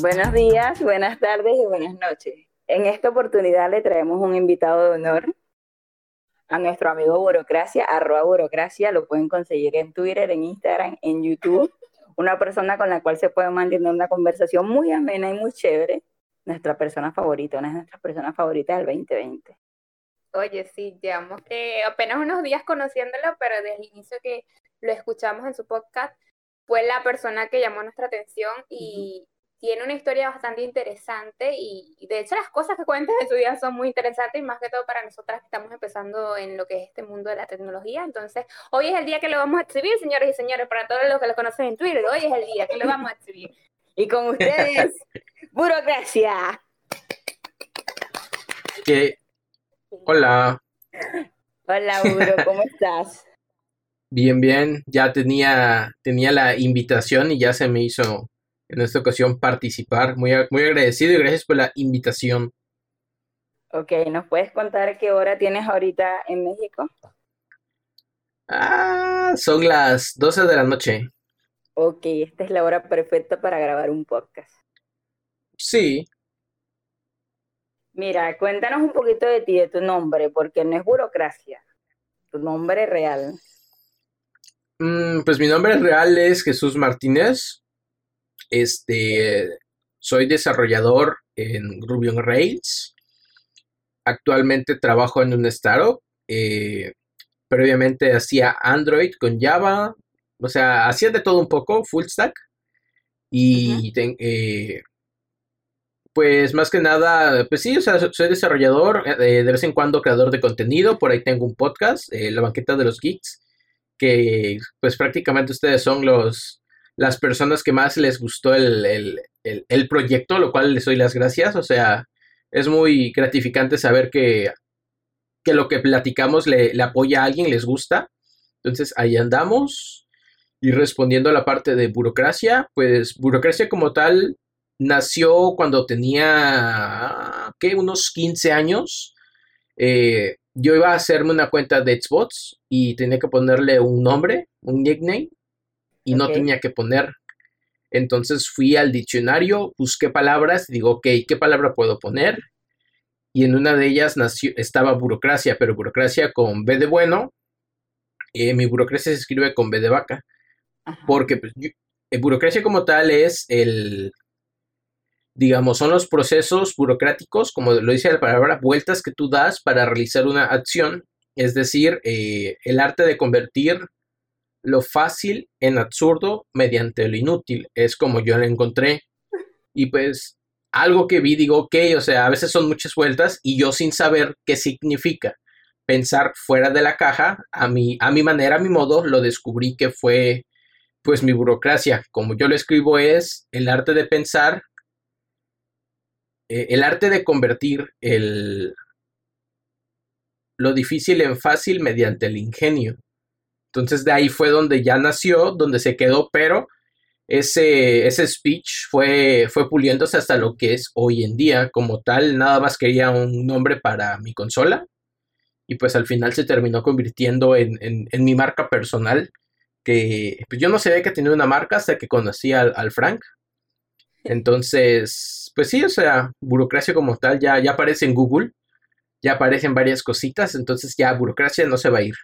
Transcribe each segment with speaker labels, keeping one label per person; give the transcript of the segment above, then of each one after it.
Speaker 1: Buenos días, buenas tardes y buenas noches. En esta oportunidad le traemos un invitado de honor a nuestro amigo Burocracia, arroba Burocracia, lo pueden conseguir en Twitter, en Instagram, en YouTube. Una persona con la cual se puede mantener una conversación muy amena y muy chévere. Nuestra persona favorita, una de nuestras personas favoritas del 2020.
Speaker 2: Oye, sí, llevamos que apenas unos días conociéndolo, pero desde el inicio que lo escuchamos en su podcast, fue la persona que llamó nuestra atención y tiene una historia bastante interesante y, de hecho las cosas que cuenta en su vida son muy interesantes y más que todo para nosotras que estamos empezando en lo que es este mundo de la tecnología. Entonces, hoy es el día que lo vamos a exhibir, señores y señores, para todos los que lo conocen en Twitter, hoy es el día que lo vamos a exhibir.
Speaker 1: Y con ustedes, burocracia.
Speaker 3: Que... Hola.
Speaker 1: Hola, Buro, ¿cómo estás?
Speaker 3: Bien, bien. Ya tenía, tenía la invitación y ya se me hizo en esta ocasión participar. Muy, muy agradecido y gracias por la invitación.
Speaker 1: Ok, ¿nos puedes contar qué hora tienes ahorita en México?
Speaker 3: Ah, son las 12 de la noche.
Speaker 1: Ok, esta es la hora perfecta para grabar un podcast.
Speaker 3: Sí.
Speaker 1: Mira, cuéntanos un poquito de ti, de tu nombre, porque no es burocracia. Tu nombre real.
Speaker 3: Mm, pues mi nombre real es Jesús Martínez. Este, soy desarrollador en Ruby on Rails. Actualmente trabajo en un startup. Eh, previamente hacía Android con Java. O sea, hacía de todo un poco, full stack. Y eh, pues más que nada, pues sí, o sea, soy desarrollador, eh, de vez en cuando creador de contenido. Por ahí tengo un podcast, La Banqueta de los Geeks, que pues prácticamente ustedes son los las personas que más les gustó el, proyecto, lo cual les doy las gracias. O sea, es muy gratificante saber que, que lo que platicamos le, apoya a alguien, les gusta. Entonces ahí andamos. Y respondiendo a la parte de burocracia, pues burocracia como tal nació cuando tenía, ¿qué? Unos 15 años. Eh, yo iba a hacerme una cuenta de Xbox y tenía que ponerle un nombre, un nickname y no tenía que poner. Entonces fui al diccionario, busqué palabras, digo, ok, ¿qué palabra puedo poner? Y en una de ellas nació, estaba burocracia, pero burocracia con B de bueno. Eh, mi burocracia se escribe con B de vaca. Porque pues, eh, burocracia como tal es el, digamos, son los procesos burocráticos, como lo dice la palabra, vueltas que tú das para realizar una acción. Es decir, eh, el arte de convertir lo fácil en absurdo mediante lo inútil. Es como yo lo encontré. Y pues algo que vi, digo, ok, o sea, a veces son muchas vueltas y yo sin saber qué significa pensar fuera de la caja, a mi, a mi manera, a mi modo, lo descubrí que fue pues mi burocracia. Como yo lo escribo es el arte de pensar, eh, el arte de convertir el, lo difícil en fácil mediante el ingenio. Entonces de ahí fue donde ya nació, donde se quedó, pero ese, ese speech fue, fue puliéndose hasta lo que es hoy en día. Como tal, nada más quería un nombre para mi consola. Y pues al final se terminó convirtiendo en, mi marca personal. Que pues yo no sabía que tenía una marca hasta que conocí al, al Frank. Entonces, pues sí, o sea, burocracia como tal ya, ya aparece en Google. Ya aparecen varias cositas. Entonces ya burocracia no se va a ir.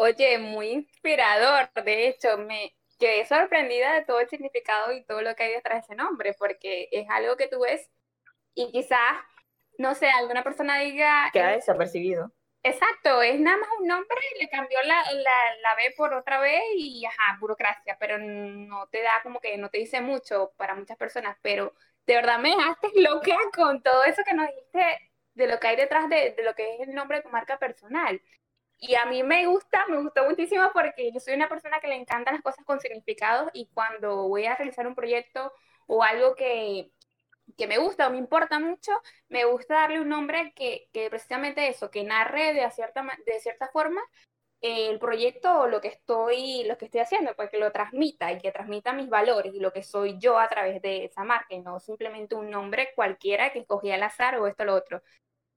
Speaker 2: Oye, muy inspirador. De hecho, me quedé sorprendida de todo el significado y todo lo que hay detrás de ese nombre, porque es algo que tú ves y quizás, no sé, alguna persona diga...
Speaker 1: Queda desapercibido.
Speaker 2: Exacto, es nada más un nombre y le cambió la, la, B por otra vez y ajá, burocracia, pero no te da como que no te dice mucho para muchas personas, pero de verdad me dejaste loca con todo eso que nos dijiste de lo que hay detrás de, de lo que es el nombre de tu marca personal. Y a mí me gusta, me gustó muchísimo porque yo soy una persona que le encantan las cosas con significados y cuando voy a realizar un proyecto o algo que, que me gusta o me importa mucho, me gusta darle un nombre que, que precisamente eso, que narre de cierta, de cierta forma el proyecto o lo que estoy, lo que estoy haciendo, pues que lo transmita y que transmita mis valores y lo que soy yo a través de esa marca y no simplemente un nombre cualquiera que escogí al azar o esto o lo otro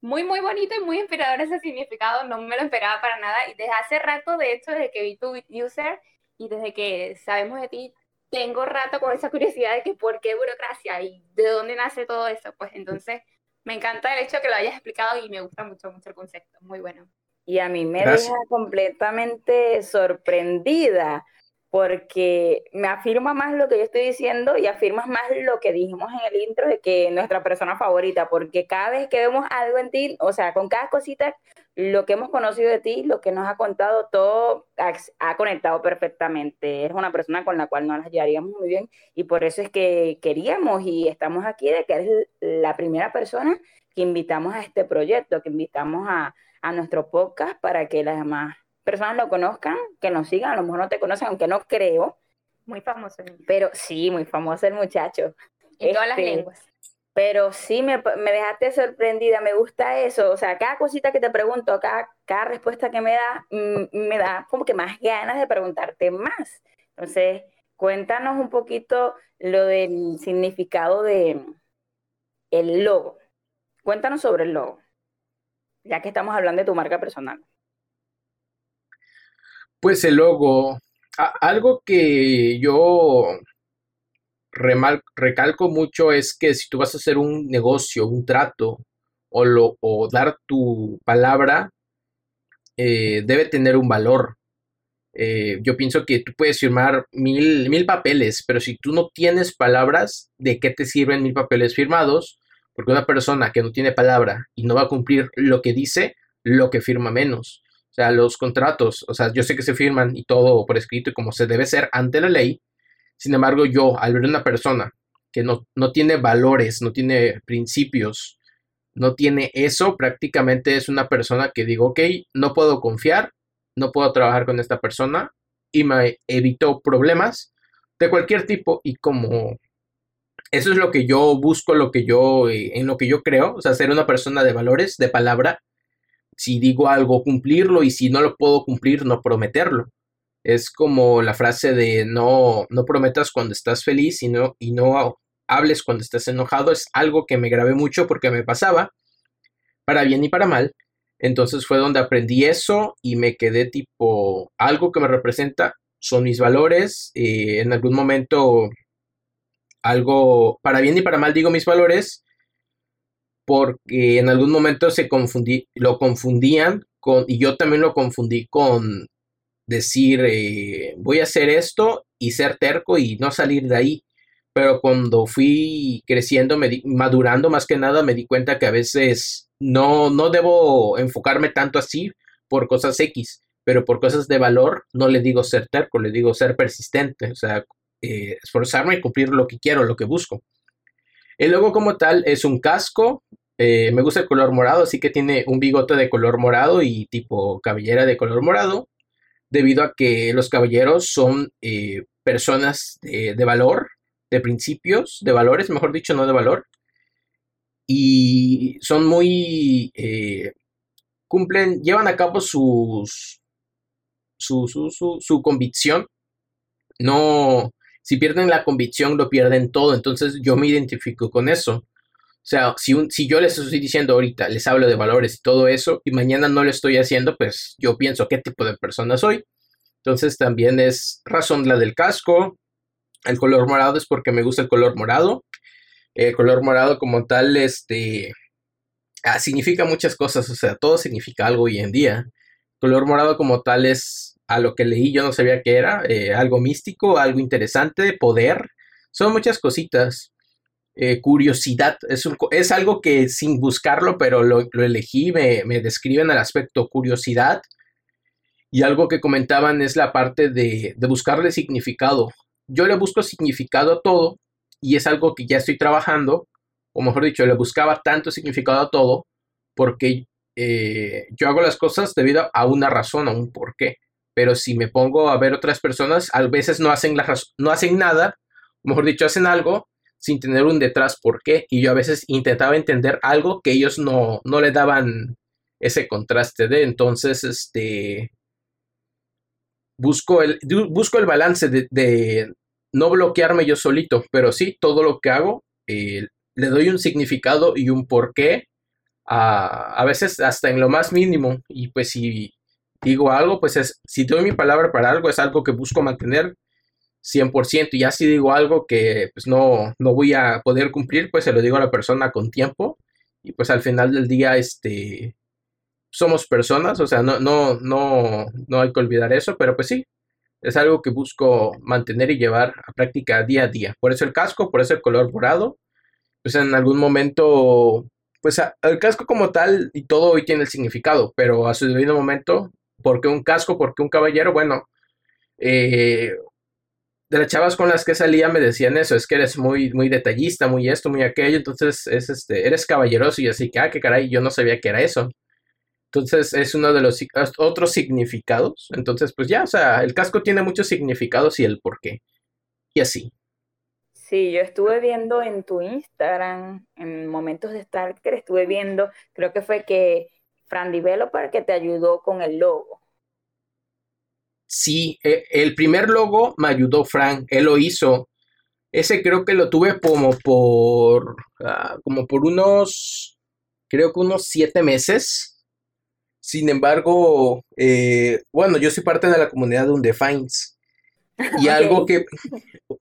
Speaker 2: muy, muy bonito y muy inspirador ese significado, no me lo esperaba para nada. Y desde hace rato, de hecho, desde que vi tu user y desde que sabemos de ti, tengo rato con esa curiosidad de que por qué burocracia y de dónde nace todo eso. Pues entonces me encanta el hecho de que lo hayas explicado y me gusta mucho, mucho el concepto. Muy bueno.
Speaker 1: Y a mí me deja completamente sorprendida porque me afirma más lo que yo estoy diciendo y afirmas más lo que dijimos en el intro de que nuestra persona favorita, porque cada vez que vemos algo en ti, o sea, con cada cosita, lo que hemos conocido de ti, lo que nos ha contado, todo ha, conectado perfectamente. Es una persona con la cual nos las llevaríamos muy bien y por eso es que queríamos y estamos aquí de que eres la primera persona que invitamos a este proyecto, que invitamos a, a nuestro podcast para que las demás personas lo conozcan, que nos sigan, a lo mejor no te conocen, aunque no creo.
Speaker 2: Muy famoso.
Speaker 1: Pero sí, muy famoso el muchacho.
Speaker 2: En todas las este, lenguas.
Speaker 1: Pero sí me, me, dejaste sorprendida, me gusta eso. O sea, cada cosita que te pregunto, cada, cada respuesta que me da, mm, me da como que más ganas de preguntarte más. Entonces, cuéntanos un poquito lo del significado de el logo. Cuéntanos sobre el logo, ya que estamos hablando de tu marca personal.
Speaker 3: Pues el logo, algo que yo recalco mucho es que si tú vas a hacer un negocio, un trato o, lo, o dar tu palabra, eh, debe tener un valor. Eh, yo pienso que tú puedes firmar mil, mil papeles, pero si tú no tienes palabras, ¿de qué te sirven mil papeles firmados? Porque una persona que no tiene palabra y no va a cumplir lo que dice, lo que firma menos. O sea, los contratos, o sea, yo sé que se firman y todo por escrito y como se debe ser ante la ley. Sin embargo, yo, al ver una persona que no, no tiene valores, no tiene principios, no tiene eso, prácticamente es una persona que digo, ok, no puedo confiar, no puedo trabajar con esta persona y me evitó problemas de cualquier tipo y como eso es lo que yo busco, lo que yo, eh, en lo que yo creo, o sea, ser una persona de valores, de palabra, si digo algo, cumplirlo y si no lo puedo cumplir, no prometerlo. Es como la frase de no, no prometas cuando estás feliz y no, y no hables cuando estás enojado. Es algo que me grabé mucho porque me pasaba, para bien y para mal. Entonces fue donde aprendí eso y me quedé tipo, algo que me representa son mis valores. Eh, en algún momento, algo, para bien y para mal digo mis valores, porque en algún momento se confundí, lo confundían con, y yo también lo confundí con decir, eh, voy a hacer esto y ser terco y no salir de ahí. Pero cuando fui creciendo, me madurando más que nada, me di cuenta que a veces no, no debo enfocarme tanto así por cosas X, pero por cosas de valor no le digo ser terco, le digo ser persistente, o sea, eh, esforzarme y cumplir lo que quiero, lo que busco. El logo como tal es un casco eh, me gusta el color morado, así que tiene un bigote de color morado y tipo cabellera de color morado, debido a que los caballeros son eh, personas de, valor, de principios, de valores, mejor dicho, no de valor, y son muy... Eh, cumplen, llevan a cabo sus, su, su, su convicción, no, si pierden la convicción lo pierden todo, entonces yo me identifico con eso. O sea, si, si yo les estoy diciendo ahorita, les hablo de valores y todo eso, y mañana no lo estoy haciendo, pues yo pienso qué tipo de persona soy. Entonces también es razón la del casco. El color morado es porque me gusta el color morado. El color morado como tal, este, ah, significa muchas cosas, o sea, todo significa algo hoy en día. El color morado como tal es a lo que leí, yo no sabía qué era, eh, algo místico, algo interesante, poder, son muchas cositas. Eh, curiosidad. Es, es, algo que sin buscarlo, pero lo, elegí, me, me, describen el aspecto curiosidad. Y algo que comentaban es la parte de, de buscarle significado. Yo le busco significado a todo y es algo que ya estoy trabajando, o mejor dicho, le buscaba tanto significado a todo porque eh, yo hago las cosas debido a una razón, a un porqué. Pero si me pongo a ver otras personas, a veces no hacen, la no hacen nada, mejor dicho, hacen algo sin tener un detrás por qué. Y yo a veces intentaba entender algo que ellos no, no le daban ese contraste de. Entonces, este. Busco el, busco el balance de, no bloquearme yo solito, pero sí, todo lo que hago, eh, le doy un significado y un porqué, a, a veces hasta en lo más mínimo. Y pues si digo algo, pues es, si doy mi palabra para algo, es algo que busco mantener 100%. Y ya si digo algo que pues no, no voy a poder cumplir, pues se lo digo a la persona con tiempo. Y pues al final del día, este, somos personas, o sea, no, no, no, no hay que olvidar eso, pero pues sí, es algo que busco mantener y llevar a práctica día a día. Por eso el casco, por eso el color morado. Pues en algún momento, pues el casco como tal y todo hoy tiene el significado, pero a su debido momento, ¿por qué un casco? ¿Por qué un caballero? Bueno, eh, de las chavas con las que salía me decían eso, es que eres muy, muy detallista, muy esto, muy aquello, entonces es este, eres caballeroso y así que, ah, qué caray, yo no sabía que era eso. Entonces es uno de los otros significados. Entonces, pues ya, o sea, el casco tiene muchos significados y el por qué. Y así.
Speaker 1: Sí, yo estuve viendo en tu Instagram, en momentos de Stalker, estuve viendo, creo que fue que Fran Developer que te ayudó con el logo.
Speaker 3: Sí, e, el primer logo me ayudó Frank, él lo hizo. Ese creo que lo tuve como por, ah, como por unos, creo que unos siete meses sin embargo, eh, bueno, yo soy parte de la comunidad de Undefines. Y algo que.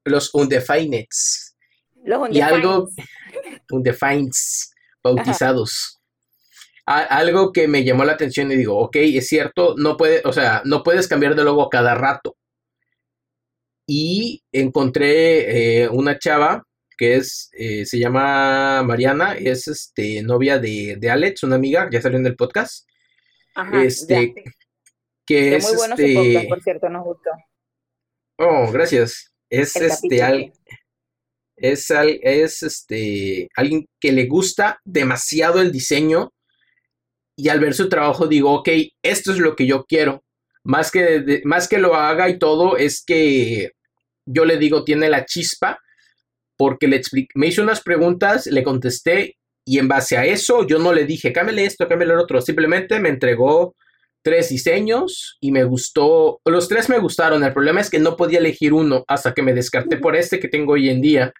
Speaker 3: Los Undefineds.
Speaker 1: Los
Speaker 3: Y algo. Undefines, bautizados. Algo que me llamó la atención y digo, ok, es cierto, no puede, o sea, no puedes cambiar de logo cada rato. Y encontré eh, una chava que es, eh, se llama Mariana, es este, novia de, de Alex, una amiga, ya salió en el podcast este, que es
Speaker 1: muy bueno
Speaker 3: este...
Speaker 1: podcast, por cierto, nos gustó.
Speaker 3: Oh, gracias. Es este es, es este alguien que le gusta demasiado el diseño y al ver su trabajo digo, ok, esto es lo que yo quiero. Más que, más que lo haga y todo, es que yo le digo, tiene la chispa, porque le me hizo unas preguntas, le contesté y en base a eso, yo no le dije, cámbiale esto, cámbiale lo otro. Simplemente me entregó tres diseños y me gustó. Los tres me gustaron. El problema es que no podía elegir uno hasta que me descarté por este que tengo hoy en día.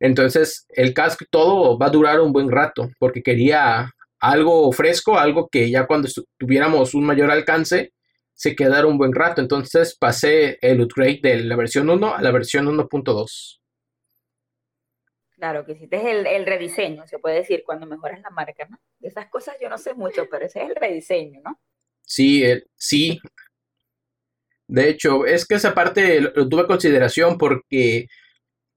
Speaker 3: Entonces, el casco todo va a durar un buen rato porque quería algo fresco, algo que ya cuando tuviéramos un mayor alcance se quedara un buen rato. Entonces pasé el upgrade de la versión 1 a la versión 1.2.
Speaker 1: Claro, que hiciste el, el rediseño, se puede decir, cuando mejoras la marca, ¿no? De esas cosas yo no sé mucho, pero ese es el rediseño, ¿no?
Speaker 3: Sí, eh, sí. De hecho, es que esa parte lo, tuve en consideración porque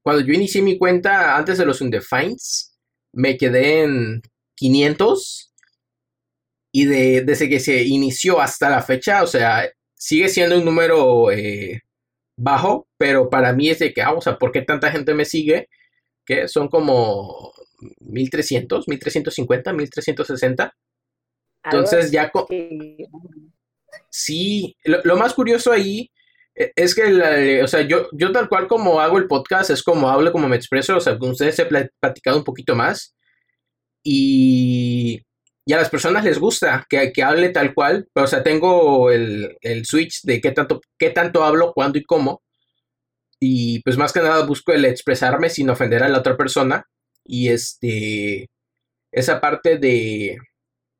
Speaker 3: cuando yo inicié mi cuenta antes de los Undefines, me quedé en 500 y de, desde que se inició hasta la fecha, o sea, sigue siendo un número eh, bajo, pero para mí es de que, ah, o sea, ¿por qué tanta gente me sigue? que son como 1300, 1350, 1360. Entonces ya... Sí, lo, más curioso ahí e, es que, o sea, yo, yo tal cual como hago el podcast, es como hablo, como me expreso, o sea, con ustedes he platicado un poquito más y, y a las personas les gusta que, que hable tal cual, pero, o sea, tengo el, el switch de qué tanto, qué tanto hablo, cuándo y cómo, y pues más que nada busco el expresarme sin ofender a la otra persona. Y este, esa parte de,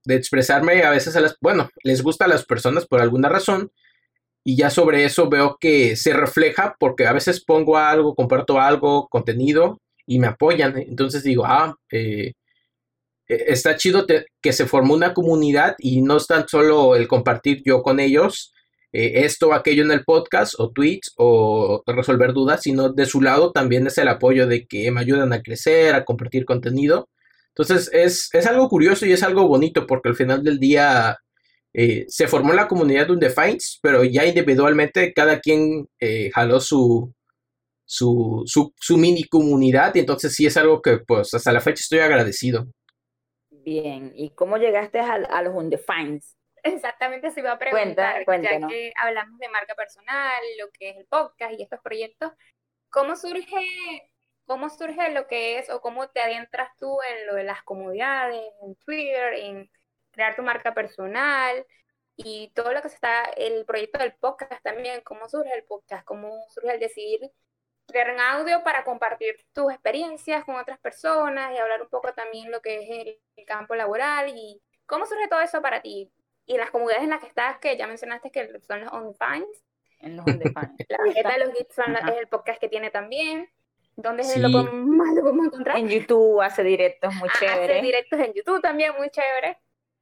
Speaker 3: de expresarme a veces a las, bueno, les gusta a las personas por alguna razón. Y ya sobre eso veo que se refleja porque a veces pongo algo, comparto algo, contenido y me apoyan. Entonces digo, ah, eh, está chido que se formó una comunidad y no es tan solo el compartir yo con ellos, eh, esto o aquello en el podcast o tweets o resolver dudas, sino de su lado también es el apoyo de que me ayudan a crecer, a compartir contenido. Entonces es, es algo curioso y es algo bonito porque al final del día eh, se formó la comunidad de Undefines, pero ya individualmente cada quien eh, jaló su, su, su, mini comunidad y entonces sí es algo que pues hasta la fecha estoy agradecido.
Speaker 1: Bien, ¿y cómo llegaste a, a los Undefines?
Speaker 2: Exactamente se iba a preguntar, ya que hablamos de marca personal, lo que es el podcast y estos proyectos, ¿cómo surge, cómo surge lo que es o cómo te adentras tú en lo de las comunidades, en Twitter, en crear tu marca personal y todo lo que se está, el proyecto del podcast también, cómo surge el podcast, cómo surge el decidir crear un audio para compartir tus experiencias con otras personas y hablar un poco también lo que es el, el campo laboral y cómo surge todo eso para ti y las comunidades en las que estás, que ya mencionaste que son los OnlyFans,
Speaker 1: en los Undefined.
Speaker 2: La Vegeta de los Geeks son la- es el podcast que tiene también. ¿Dónde
Speaker 3: Sí.
Speaker 2: lo podemos, más lo podemos encontrar?
Speaker 1: En YouTube hace directos muy
Speaker 2: Ah, hace
Speaker 1: chéveres.
Speaker 2: directos en YouTube también, muy chévere.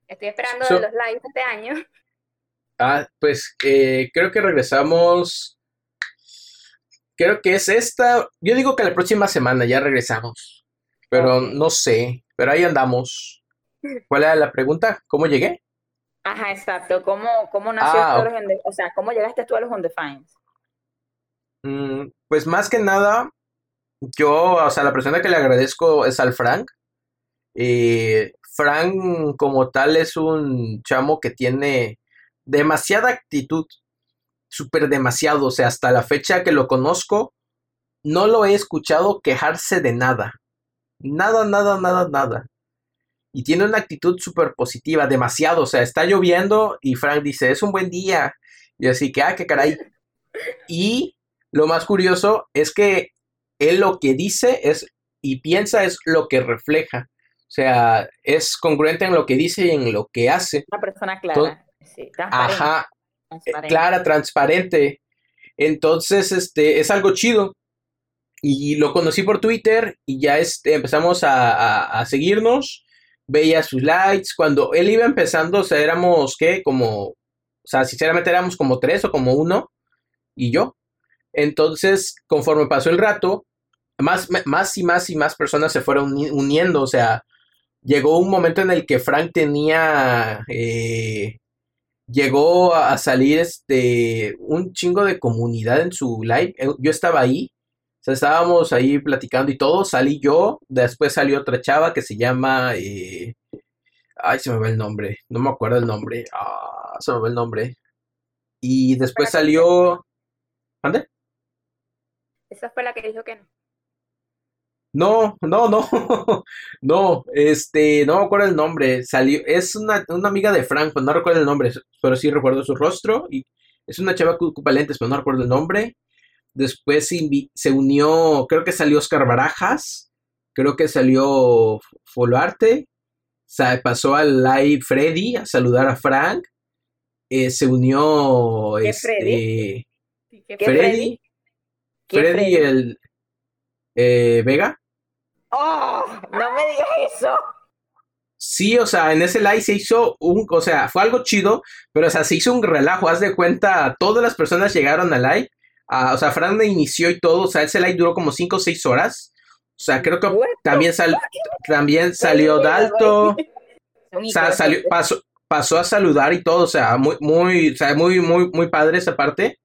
Speaker 2: Estoy esperando
Speaker 3: So-
Speaker 2: los lives este año.
Speaker 3: Ah, pues eh, creo que regresamos. Creo que es esta. Yo digo que la próxima semana ya regresamos. Pero no sé. Pero ahí andamos. ¿Cuál era la pregunta? ¿Cómo llegué?
Speaker 1: Ajá, exacto. ¿Cómo, cómo nació
Speaker 3: Ah,
Speaker 1: esto de los O sea, ¿cómo llegaste tú a los Undefined?
Speaker 3: Mm, pues más que nada, yo, o sea, la persona que le agradezco es al Frank. Eh, Frank como tal es un chamo que tiene demasiada actitud, súper demasiado, o sea, hasta la fecha que lo conozco, no lo he escuchado quejarse de nada. Nada, nada, nada, nada. Y tiene una actitud súper positiva, demasiado, o sea, está lloviendo y Frank dice, es un buen día. Y así que, ah, qué caray. Y lo más curioso es que él lo que dice es y piensa es lo que refleja. O sea, es congruente en lo que dice y en lo que hace.
Speaker 1: Una persona clara. Sí.
Speaker 3: Ajá,
Speaker 1: transparente.
Speaker 3: clara, transparente. Entonces, este, es algo chido. Y lo conocí por Twitter y ya este, empezamos a, a- a seguirnos. Veía sus likes. Cuando él iba empezando, o sea, éramos, ¿qué? Como, o sea, sinceramente éramos como tres o como uno. Y yo. Entonces, conforme pasó el rato, más, más y más y más personas se fueron uni- uniendo. O sea, llegó un momento en el que Frank tenía... eh, llegó a salir este un chingo de comunidad en su live. Eh, Yo estaba ahí, o sea, estábamos ahí platicando y todo. Salí yo, después salió otra chava que se llama. eh, ay, se me va el nombre, no me acuerdo el nombre. Ah, se me va el nombre. Y después salió. ¿Mande?
Speaker 2: Esa fue la que dijo que no.
Speaker 3: No, no, no, no, este, no me acuerdo el nombre, salió, es una, una amiga de Frank, pero no recuerdo el nombre, pero sí recuerdo su rostro, y es una chava que ocupa lentes, pero no recuerdo el nombre, después se, unió, creo que salió Oscar Barajas, creo que salió Foluarte, sa- pasó al live Freddy a saludar a Frank, eh, se unió,
Speaker 1: ¿Qué
Speaker 3: este,
Speaker 1: Freddy?
Speaker 2: ¿Qué
Speaker 1: ¿Qué
Speaker 3: Freddy,
Speaker 1: Freddy? ¿Qué
Speaker 3: Freddy
Speaker 1: Freddy?
Speaker 3: el, eh, Vega.
Speaker 1: ¡Oh! No me digas eso.
Speaker 3: Sí, o sea, en ese live se hizo un, o sea, fue algo chido, pero o sea, se hizo un relajo, haz de cuenta, todas las personas llegaron al live, ah, o sea, Fran inició y todo, o sea, ese live duró como 5 o 6 horas, o sea, creo que también, sal- también salió Dalto, o sea, salió, pasó, pasó a saludar y todo, o sea, muy, muy, o sea, muy, muy, muy padre esa parte,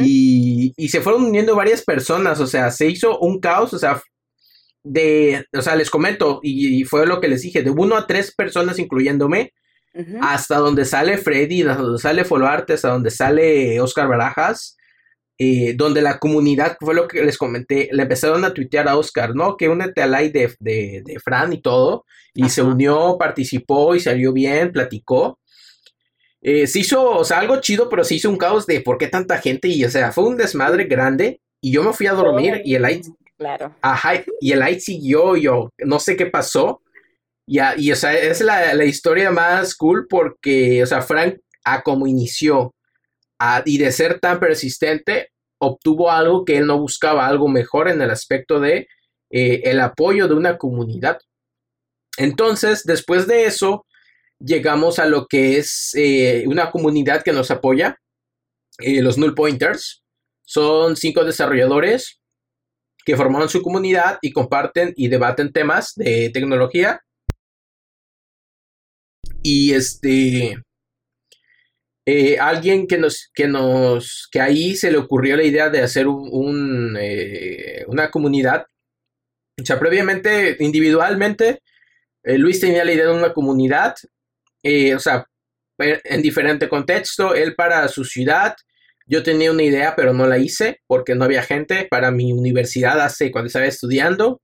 Speaker 3: y, y se fueron uniendo varias personas, o sea, se hizo un caos, o sea, de, o sea, les comento, y, y fue lo que les dije, de uno a tres personas, incluyéndome, hasta donde sale Freddy, hasta donde sale Foluarte, hasta donde sale Oscar Barajas, eh, donde la comunidad, fue lo que les comenté, le empezaron a tuitear a Oscar, ¿no? Que únete al live de, de, de Fran y todo, y se unió, participó y salió bien, platicó. Eh, se hizo, o sea, algo chido, pero se hizo un caos de por qué tanta gente, y o sea, fue un desmadre grande, y yo me fui a dormir, y el live
Speaker 1: Claro.
Speaker 3: Y el light siguió, yo no sé qué pasó. Y, y, o sea, es la, la historia más cool porque, o sea, Frank, a como inició a- y de ser tan persistente, obtuvo algo que él no buscaba, algo mejor en el aspecto de eh, el apoyo de una comunidad. Entonces, después de eso, llegamos a lo que es eh, una comunidad que nos apoya, eh, los Null Pointers. Son cinco desarrolladores que formaron su comunidad y comparten y debaten temas de tecnología. Y este. eh, alguien que nos, que nos, que ahí se le ocurrió la idea de hacer un, eh, una comunidad. O sea, previamente, individualmente, eh, Luis tenía la idea de una comunidad. o sea, en diferente contexto, él para su ciudad, yo tenía una idea, pero no la hice porque no había gente para mi universidad hace cuando estaba estudiando.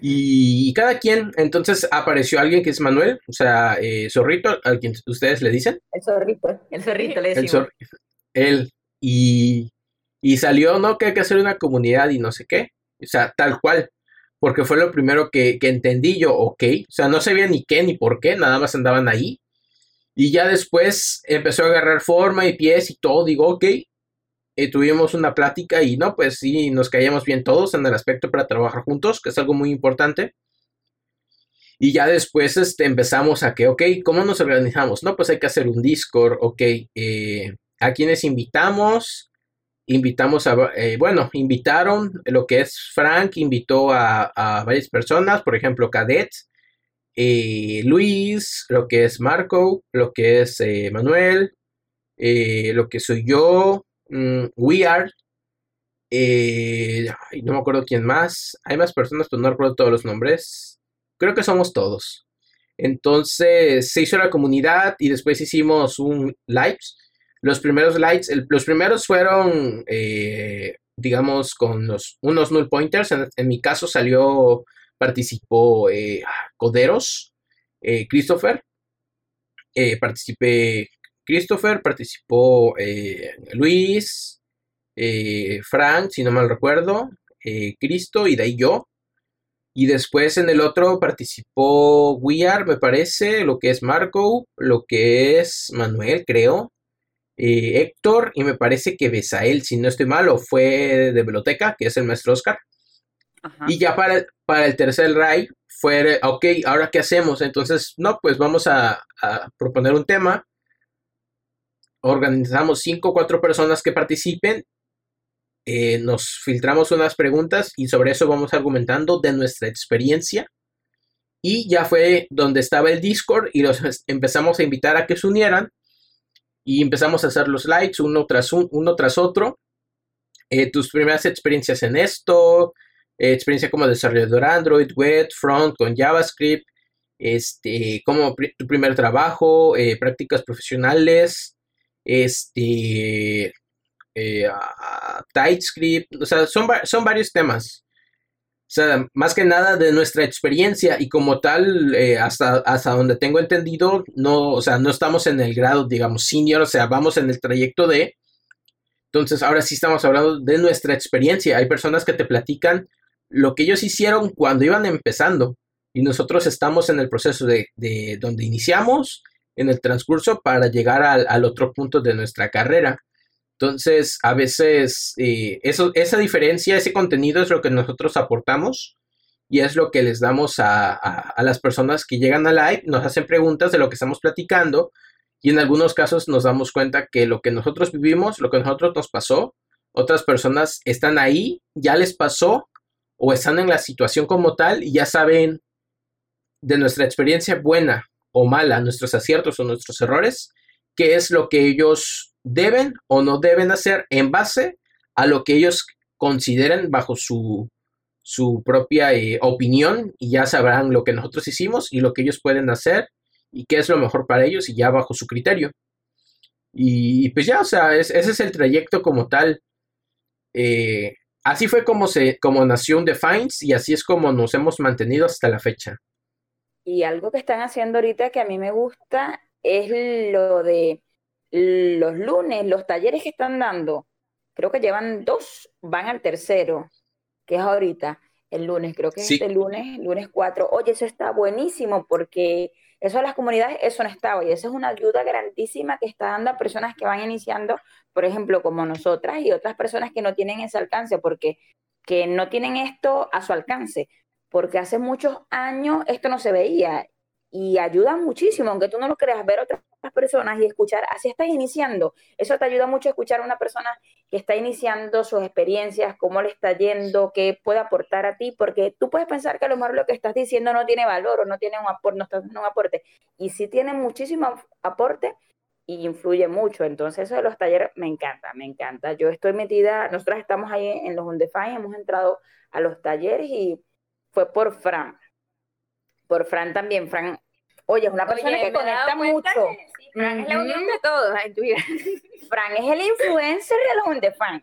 Speaker 3: Y, y cada quien, entonces apareció alguien que es Manuel, o sea, eh, Zorrito, al quien ustedes le dicen.
Speaker 1: El zorrito. El zorrito le
Speaker 3: El
Speaker 1: decimos.
Speaker 3: Zor- él. Y, y salió, ¿no? Que hay que hacer una comunidad y no sé qué. O sea, tal cual. Porque fue lo primero que, que entendí yo, ok. O sea, no sabía ni qué ni por qué, nada más andaban ahí. Y ya después empezó a agarrar forma y pies y todo. Digo, ok, eh, tuvimos una plática y no, pues sí, nos caíamos bien todos en el aspecto para trabajar juntos, que es algo muy importante. Y ya después este, empezamos a que, ok, ¿cómo nos organizamos? No, pues hay que hacer un Discord, ok, eh, ¿a quienes invitamos? Invitamos a, eh, bueno, invitaron, lo que es Frank, invitó a, varias personas, por ejemplo, Cadet, Luis, lo que es Marco, lo que es Manuel, lo que soy yo, Mm, We Are. Eh, no me acuerdo quién más. Hay más personas, pero no recuerdo todos los nombres. Creo que somos todos. Entonces se hizo la comunidad y después hicimos un live. Los primeros lives, los primeros fueron, eh, digamos, con los, unos null pointers. En, mi caso salió, participó eh, Coderos, Christopher. participé Christopher, participó eh, Luis, eh, Frank, si no mal recuerdo, eh, Cristo y de ahí yo. Y después en el otro participó Wear, me parece, lo que es Marco, lo que es Manuel, creo, Héctor y me parece que Besael, si no estoy mal, o fue de biblioteca, que es el maestro Oscar. Y ya para, para el tercer raid fue, ok, ahora qué hacemos. Entonces, no, pues vamos a proponer un tema organizamos cinco o cuatro personas que participen, eh, nos filtramos unas preguntas y sobre eso vamos argumentando de nuestra experiencia. Y ya fue donde estaba el Discord y los empezamos a invitar a que se unieran y empezamos a hacer los likes uno tras, uno tras otro. Eh, tus primeras experiencias en esto, experiencia como desarrollador Android, web, front con JavaScript, este, como tu primer trabajo, prácticas profesionales, este, eh, TypeScript, o sea, son, son varios temas. O sea, más que nada de nuestra experiencia y como tal, eh, hasta, hasta donde tengo entendido, no, o sea, no estamos en el grado, digamos, senior, o sea, vamos en el trayecto de... Entonces, ahora sí estamos hablando de nuestra experiencia. Hay personas que te platican lo que ellos hicieron cuando iban empezando y nosotros estamos en el proceso de, de donde iniciamos en el transcurso para llegar al, otro punto de nuestra carrera. Entonces, a veces eh, eso, esa diferencia, ese contenido es lo que nosotros aportamos y es lo que les damos a, las personas que llegan a live, nos hacen preguntas de lo que estamos platicando y en algunos casos nos damos cuenta que lo que nosotros vivimos, lo que nosotros nos pasó, otras personas están ahí, ya les pasó o están en la situación como tal y ya saben de nuestra experiencia buena o mala, nuestros aciertos o nuestros errores, qué es lo que ellos deben o no deben hacer en base a lo que ellos consideren bajo su, su propia eh, opinión y ya sabrán lo que nosotros hicimos y lo que ellos pueden hacer y qué es lo mejor para ellos y ya bajo su criterio. Y, pues ya, o sea, ese es el trayecto como tal. Eh, así fue como, se, como nació un Defines y así es como nos hemos mantenido hasta la fecha.
Speaker 1: Y algo que están haciendo ahorita que a mí me gusta es lo de los lunes, los talleres que están dando. Creo que llevan dos, van al tercero, que es ahorita, el lunes, creo que es este lunes, lunes 4. Oye, eso está buenísimo porque eso a las comunidades, eso no estaba. Y eso es una ayuda grandísima que está dando a personas que van iniciando, por ejemplo, como nosotras y otras personas que no tienen ese alcance, porque que no tienen esto a su alcance porque hace muchos años esto no se veía y ayuda muchísimo, aunque tú no lo creas, ver otras personas y escuchar, así estás iniciando, eso te ayuda mucho a escuchar a una persona que está iniciando sus experiencias, cómo le está yendo, qué puede aportar a ti, porque tú puedes pensar que a lo mejor lo que estás diciendo no tiene valor o no tiene un aporte, no está un aporte, y sí tiene muchísimo aporte y influye mucho, entonces eso de los talleres me encanta, me encanta, yo estoy metida, nosotros estamos ahí en los Undefine, hemos entrado a los talleres y fue por Fran. Por Fran también. Fran, oye, es una persona que conecta mucho.
Speaker 2: Fran es la unión de todos en tu vida.
Speaker 1: Fran es el influencer de los Undefan.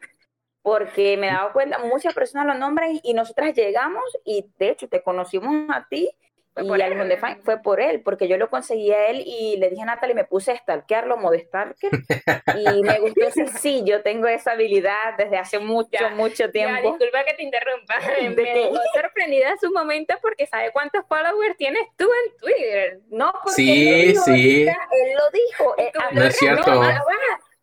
Speaker 1: Porque me he dado cuenta, muchas personas lo nombran y nosotras llegamos y de hecho te conocimos a ti y al de fue por él, porque yo lo conseguí a él y le dije a Natalie, me puse a stalkearlo, modo stalker, y me gustó ese sí, yo tengo esa habilidad desde hace mucho, mucho tiempo.
Speaker 2: disculpa que te interrumpa, me dejó sorprendida en su momento porque sabe cuántos followers tienes tú en Twitter.
Speaker 1: No, porque
Speaker 3: sí,
Speaker 1: él,
Speaker 3: sí.
Speaker 1: él lo dijo. Eh,
Speaker 3: no es cierto.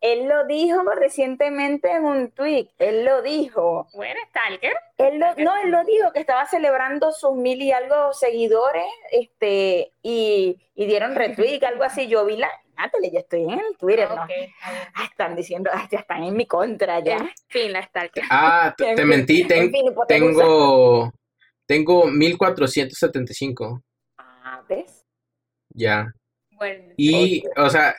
Speaker 1: Él lo dijo recientemente en un tweet, él lo dijo.
Speaker 2: Bueno, Stalker.
Speaker 1: Él lo, no, él lo dijo, que estaba celebrando sus mil y algo seguidores, este, y, y dieron retweet, algo así. Yo vi la, Natalie, ya estoy en el Twitter, ¿no? Ah, están diciendo, ah, ya están en mi contra ya.
Speaker 2: En fin, la Stalker.
Speaker 3: Ah, te,
Speaker 1: fin,
Speaker 3: mentí, ten-
Speaker 1: en fin,
Speaker 3: tengo, tengo 1475,
Speaker 1: Ah, ¿ves?
Speaker 3: ya.
Speaker 2: Bueno,
Speaker 3: Y, o sea,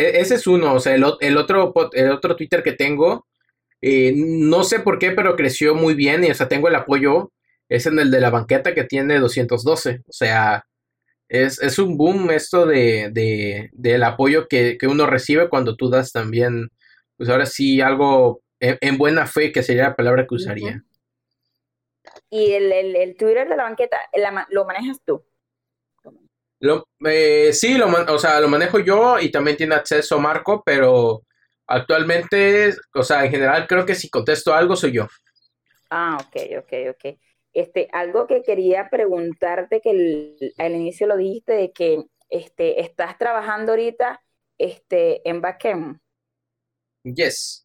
Speaker 3: ese es uno, o sea, el, el otro, el otro Twitter que tengo, eh, no sé por qué, pero creció muy bien y, o sea, tengo el apoyo, es en el de la banqueta que tiene 212, o sea, es, es un boom esto de, de, del apoyo que, que uno recibe cuando tú das también, pues ahora sí, algo en, en buena fe, que sería la palabra que usaría.
Speaker 1: Y el, el, el Twitter de la banqueta, la lo manejas tú.
Speaker 3: Lo, eh, sí, lo, o sea, lo manejo yo y también tiene acceso Marco, pero actualmente, o sea, en general creo que si contesto algo soy yo.
Speaker 1: Ah, ok, ok, ok. Este, algo que quería preguntarte, que el- al inicio lo dijiste, de que este, estás trabajando ahorita este, en backend.
Speaker 3: Yes.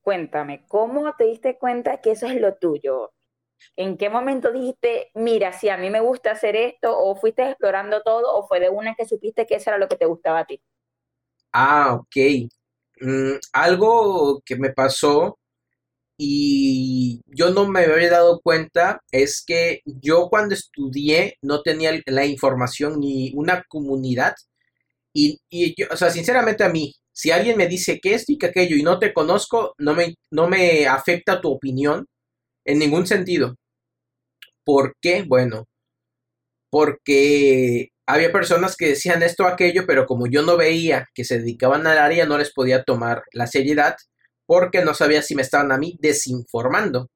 Speaker 1: Cuéntame, ¿cómo te diste cuenta que eso es lo tuyo? ¿En qué momento dijiste, mira, si a mí me gusta hacer esto, o fuiste explorando todo, o fue de una que supiste que eso era lo que te gustaba a ti?
Speaker 3: Ah, ok. Mm, algo que me pasó y yo no me había dado cuenta es que yo cuando estudié no tenía la información ni una comunidad y, y yo, o sea, sinceramente a mí, si alguien me dice que esto y que aquello y no te conozco, no me, no me afecta tu opinión en ningún sentido. ¿Por qué? Bueno, porque había personas que decían esto aquello, pero como yo no veía que se dedicaban al área, no les podía tomar la seriedad porque no sabía si me estaban a mí desinformando.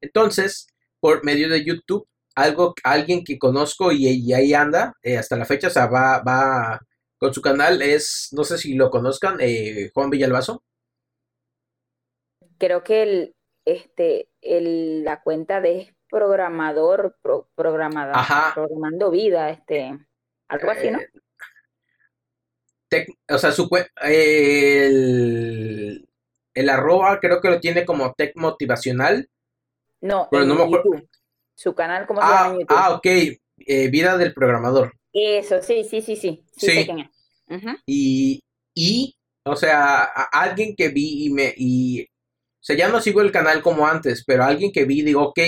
Speaker 3: Entonces, por medio de YouTube, algo, alguien que conozco y, y ahí anda eh, hasta la fecha, o sea, va, va con su canal, es, no sé si lo conozcan, eh, Juan Villalbazo.
Speaker 1: Creo que el, este, el, la cuenta de programador, pro- programada,
Speaker 3: Ajá.
Speaker 1: programando vida, este, algo así, ¿no?
Speaker 3: Eh, tec- o sea, su, el, el arroba creo que lo tiene como tech motivacional.
Speaker 1: No,
Speaker 3: pero no me acuerdo.
Speaker 1: Su canal, ¿cómo se llama
Speaker 3: Ah,
Speaker 1: en YouTube?
Speaker 3: ah, ok. eh, vida del programador.
Speaker 1: Eso, sí, sí, sí, sí, sí,
Speaker 3: Sí. Y, y, o sea, a- alguien que vi y me, y, sea, ya no sigo el canal como antes, pero alguien que vi, digo, ok,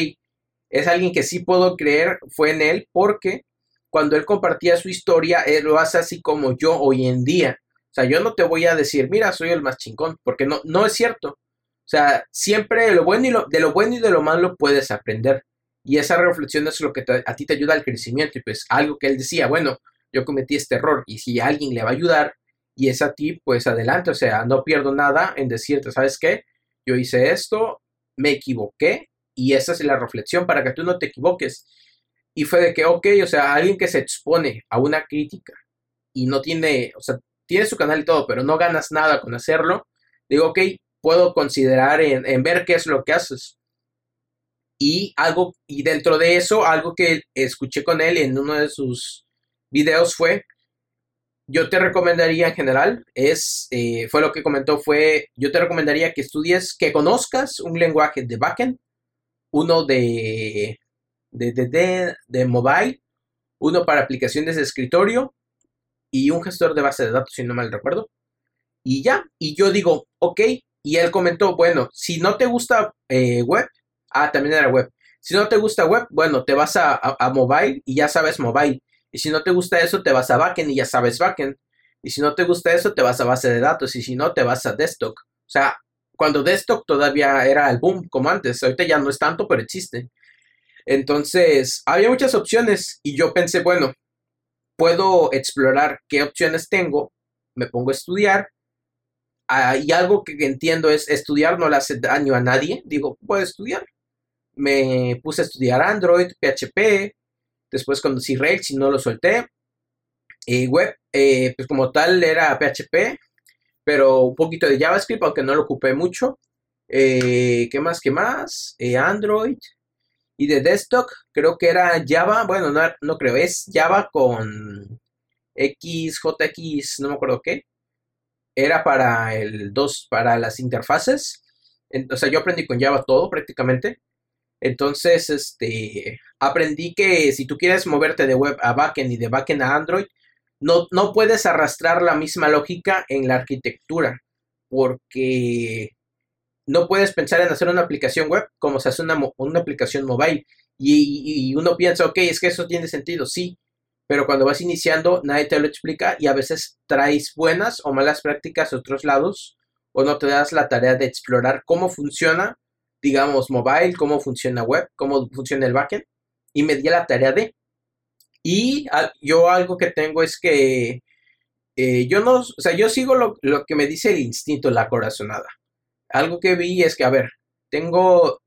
Speaker 3: es alguien que sí puedo creer, fue en él, porque cuando él compartía su historia, él lo hace así como yo hoy en día. O sea, yo no te voy a decir, mira, soy el más chingón, porque no, no es cierto. O sea, siempre de lo bueno y lo, de lo bueno y de lo malo puedes aprender. Y esa reflexión es lo que a ti te ayuda al crecimiento. Y pues algo que él decía, bueno, yo cometí este error y si alguien le va a ayudar y es a ti, pues adelante. O sea, no pierdo nada en decirte, ¿sabes qué? Yo hice esto, me equivoqué y esa es la reflexión para que tú no te equivoques. Y fue de que, ok, o sea, alguien que se expone a una crítica y no tiene, o sea, tiene su canal y todo, pero no ganas nada con hacerlo, digo, ok, puedo considerar en, en ver qué es lo que haces. Y algo, y dentro de eso, algo que escuché con él en uno de sus videos fue, yo te recomendaría en general, es, eh, fue lo que comentó, fue, yo te recomendaría que estudies, que conozcas un lenguaje de backend, uno de, de, de, de, mobile, uno para aplicaciones de escritorio y un gestor de base de datos, si no mal recuerdo. Y ya, y yo digo, ok, y él comentó, bueno, si no te gusta eh, web, ah, también era web. Si no te gusta web, bueno, te vas a, a, a mobile y ya sabes mobile. Y si no te gusta eso, te vas a backend y ya sabes backend. Y si no te gusta eso, te vas a base de datos. Y si no, te vas a desktop. O sea, cuando desktop todavía era el boom, como antes. Ahorita ya no es tanto, pero existe. Entonces, había muchas opciones. Y yo pensé, bueno, puedo explorar qué opciones tengo. Me pongo a estudiar. Y algo que entiendo es estudiar no le hace daño a nadie. Digo, puedo estudiar. Me puse a estudiar Android, PHP, después conocí Rails y no lo solté. Eh, web, eh, pues como tal era PHP, pero un poquito de JavaScript, aunque no lo ocupé mucho. Eh, ¿Qué más? ¿Qué más? Eh, Android. Y de desktop, creo que era Java. Bueno, no, no creo, es Java con XJX, no me acuerdo qué. era para el 2, para las interfaces. O sea, yo aprendí con Java todo prácticamente. Entonces, este, aprendí que si tú quieres moverte de web a backend y de backend a Android, no, no puedes arrastrar la misma lógica en la arquitectura, porque no puedes pensar en hacer una aplicación web como se hace una, una aplicación mobile. Y, y, uno piensa, ok, es que eso tiene sentido, sí, pero cuando vas iniciando nadie te lo explica y a veces traes buenas o malas prácticas a otros lados o no te das la tarea de explorar cómo funciona, digamos, mobile, cómo funciona web, cómo funciona el backend y me di la tarea de. Y yo algo que tengo es que eh, yo no, o sea, yo sigo lo, lo que me dice el instinto, la corazonada. Algo que vi es que, a ver, tengo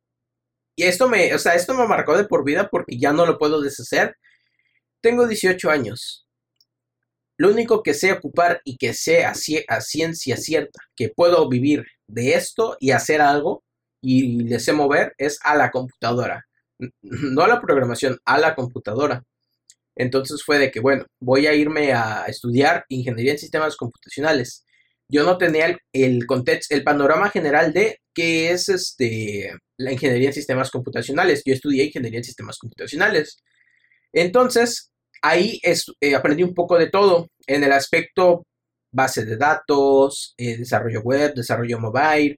Speaker 3: y esto me, o sea, esto me marcó de por vida porque ya no lo puedo deshacer tengo 18 años. Lo único que sé ocupar y que sé a, ciencia cierta que puedo vivir de esto y hacer algo y le sé mover es a la computadora. No a la programación, a la computadora. Entonces fue de que, bueno, voy a irme a estudiar ingeniería en sistemas computacionales. Yo no tenía el, el contexto, el panorama general de qué es este, la ingeniería en sistemas computacionales. Yo estudié ingeniería en sistemas computacionales. Entonces, ahí eh, aprendí un poco de todo en el aspecto base de datos, eh, desarrollo web, desarrollo mobile,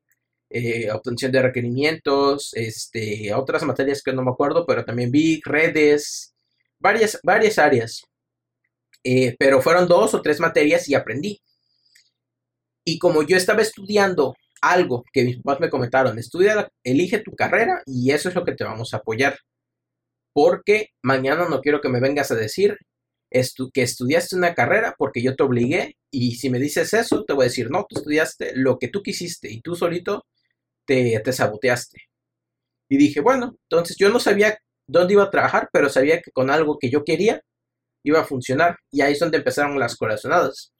Speaker 3: eh, obtención de requerimientos, este, otras materias que no me acuerdo, pero también vi redes, varias, varias áreas. pero fueron dos o tres materias y aprendí. Y como yo estaba estudiando algo que mis papás me comentaron, estudia, elige tu carrera y eso es lo que te vamos a apoyar porque mañana no quiero que me vengas a decir que estudiaste una carrera porque yo te obligué y si me dices eso, te voy a decir, no, tú estudiaste lo que tú quisiste y tú solito te, te saboteaste. Y dije, bueno, entonces yo no sabía dónde iba a trabajar, pero sabía que con algo que yo quería iba a funcionar. Y ahí es donde empezaron las corazonadas.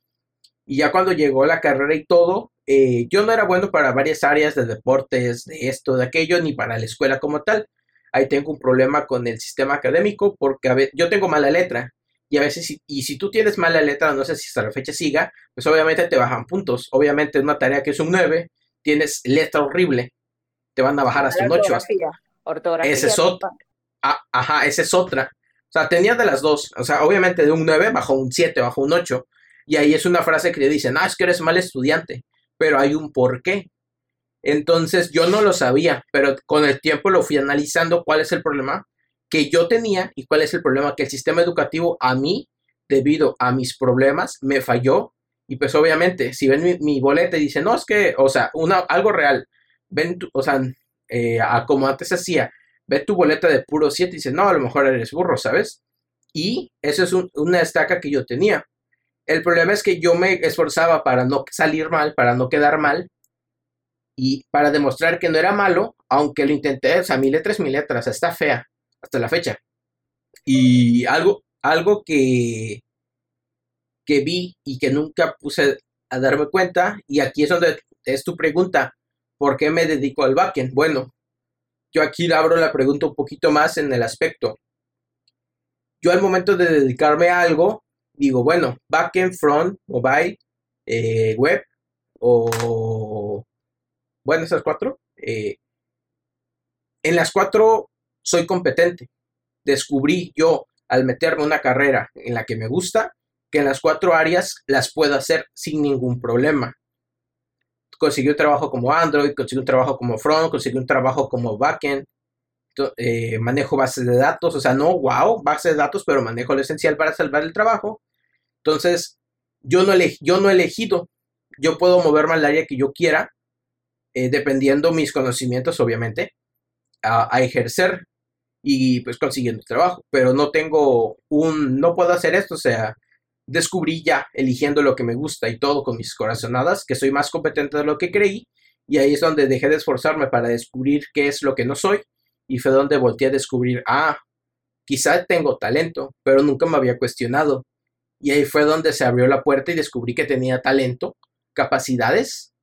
Speaker 3: Y ya cuando llegó la carrera y todo, eh, yo no era bueno para varias áreas de deportes, de esto, de aquello, ni para la escuela como tal ahí tengo un problema con el sistema académico porque a yo tengo mala letra y a veces, y si tú tienes mala letra, no sé si hasta la fecha siga, pues obviamente te bajan puntos. Obviamente una tarea que es un 9, tienes letra horrible, te van a bajar hasta un 8.
Speaker 1: Ortografía.
Speaker 3: Esa es otra. Ah, ajá, esa es otra. O sea, tenía de las dos. O sea, obviamente de un 9 bajó un 7, bajó un 8. Y ahí es una frase que le dicen, ah, es que eres mal estudiante. Pero hay un porqué. Entonces yo no lo sabía, pero con el tiempo lo fui analizando cuál es el problema que yo tenía y cuál es el problema que el sistema educativo a mí, debido a mis problemas, me falló. Y pues obviamente, si ven mi, boleta y dicen, no, es que, o sea, una, algo real, ven, o sea, eh, como antes hacía, ve tu boleta de puro 7 y dices, no, a lo mejor eres burro, ¿sabes? Y eso es una estaca que yo tenía. El problema es que yo me esforzaba para no salir mal, para no quedar mal, y para demostrar que no era malo, aunque lo intenté, o sea, mi letra es mi letra, o sea, está fea hasta la fecha. Y algo, algo que, que vi y que nunca puse a darme cuenta, y aquí es donde es tu pregunta, ¿por qué me dedico al backend? Bueno, yo aquí abro la pregunta un poquito más en el aspecto. Yo al momento de dedicarme a algo, digo, bueno, backend, front, mobile, eh, web o bueno, esas cuatro, eh, en las cuatro soy competente. Descubrí yo al meterme una carrera en la que me gusta, que en las cuatro áreas las puedo hacer sin ningún problema. Conseguí un trabajo como Android, conseguí un trabajo como front, conseguí un trabajo como backend, eh, manejo bases de datos, o sea, no, wow, base de datos, pero manejo lo esencial para salvar el trabajo. Entonces, yo no, yo no he elegido, yo puedo moverme al área que yo quiera eh, dependiendo mis conocimientos, obviamente, a, ejercer y pues consiguiendo trabajo. Pero no tengo un, no puedo hacer esto, o sea, descubrí ya, eligiendo lo que me gusta y todo con mis corazonadas, que soy más competente de lo que creí. Y ahí es donde dejé de esforzarme para descubrir qué es lo que no soy. Y fue donde volteé a descubrir, ah, quizá tengo talento, pero nunca me había cuestionado. Y ahí fue donde se abrió la puerta y descubrí que tenía talento, capacidades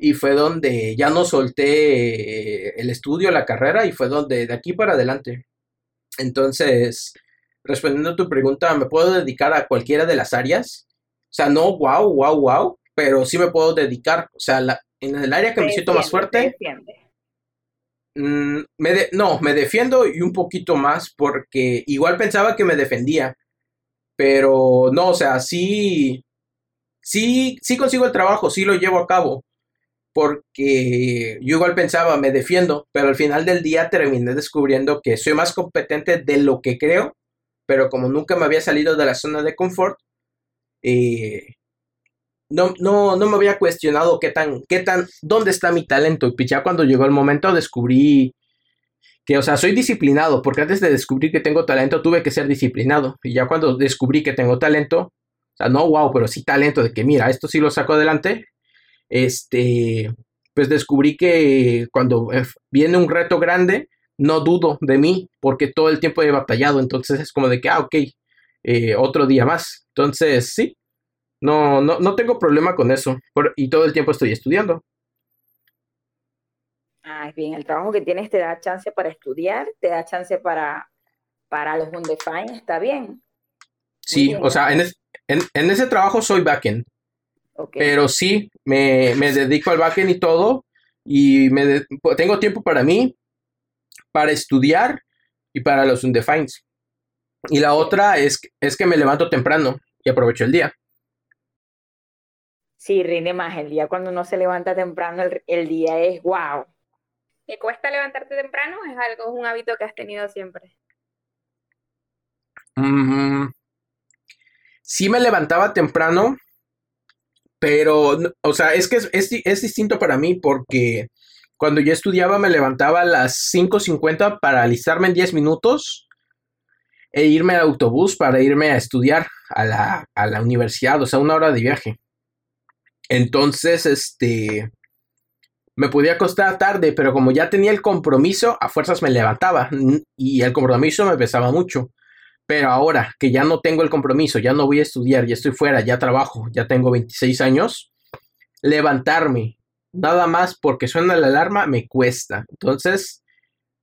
Speaker 3: y fue donde ya no solté eh, el estudio, la carrera y fue donde de aquí para adelante. Entonces, respondiendo a tu pregunta, ¿me puedo dedicar a cualquiera de las áreas? O sea, no wow, wow, wow, pero sí me puedo dedicar. O sea, la, en el área que me siento más fuerte. Mm, me no, me defiendo y un poquito más porque igual pensaba que me defendía, pero no, o sea, sí, sí, sí consigo el trabajo, sí lo llevo a cabo, porque yo igual pensaba, me defiendo, pero al final del día terminé descubriendo que soy más competente de lo que creo, pero como nunca me había salido de la zona de confort, eh, no, no, no me había cuestionado qué tan, qué tan, dónde está mi talento. Y pues ya cuando llegó el momento descubrí que, o sea, soy disciplinado, porque antes de descubrir que tengo talento tuve que ser disciplinado. Y ya cuando descubrí que tengo talento, o sea, no wow, pero sí talento de que, mira, esto sí lo saco adelante, este, pues descubrí que cuando eh, viene un reto grande, no dudo de mí, porque todo el tiempo he batallado. Entonces es como de que, ah, ok, eh, otro día más. Entonces, sí, no, no, no tengo problema con eso. y todo el tiempo estoy estudiando.
Speaker 1: Ah, bien, el trabajo que tienes te da chance para estudiar, te da chance para, para los undefined, está bien.
Speaker 3: Sí, o sea, en, en, ese trabajo soy backend. Pero sí, me, me, dedico al backend y todo. Y me tengo tiempo para mí, para estudiar y para los undefined. Y la otra es, es que me levanto temprano y aprovecho el día.
Speaker 1: Sí, rinde más. El día cuando uno se levanta temprano, el, día es wow.
Speaker 2: ¿Te cuesta levantarte temprano? ¿Es algo, es un hábito que has tenido siempre?
Speaker 3: Mm, sí me levantaba temprano, pero, o sea, es que es, es, distinto para mí porque cuando yo estudiaba me levantaba a las 5.50 para alistarme en 10 minutos e irme al autobús para irme a estudiar a la, a la universidad, o sea, una hora de viaje. Entonces, este, me podía acostar tarde, pero como ya tenía el compromiso, a fuerzas me levantaba y el compromiso me pesaba mucho. Pero ahora que ya no tengo el compromiso, ya no voy a estudiar, ya estoy fuera, ya trabajo, ya tengo 26 años, levantarme nada más porque suena la alarma me cuesta. Entonces,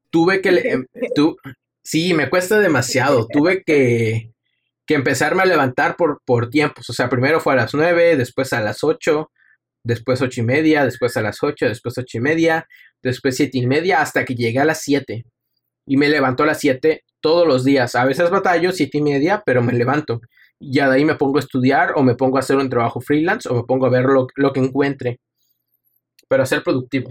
Speaker 3: tuve que... Em, sí, me cuesta demasiado. Tuve que que empezarme a levantar por, por tiempos. O sea, primero fue a las 9, después a las 8, después 8 y media, después a las 8, después 8 y media, después 7 y media, hasta que llegué a las 7. Y me levanto a las 7 todos los días. A veces batallo 7 y media, pero me levanto. Ya de ahí me pongo a estudiar o me pongo a hacer un trabajo freelance o me pongo a ver lo, lo que encuentre. Pero ser productivo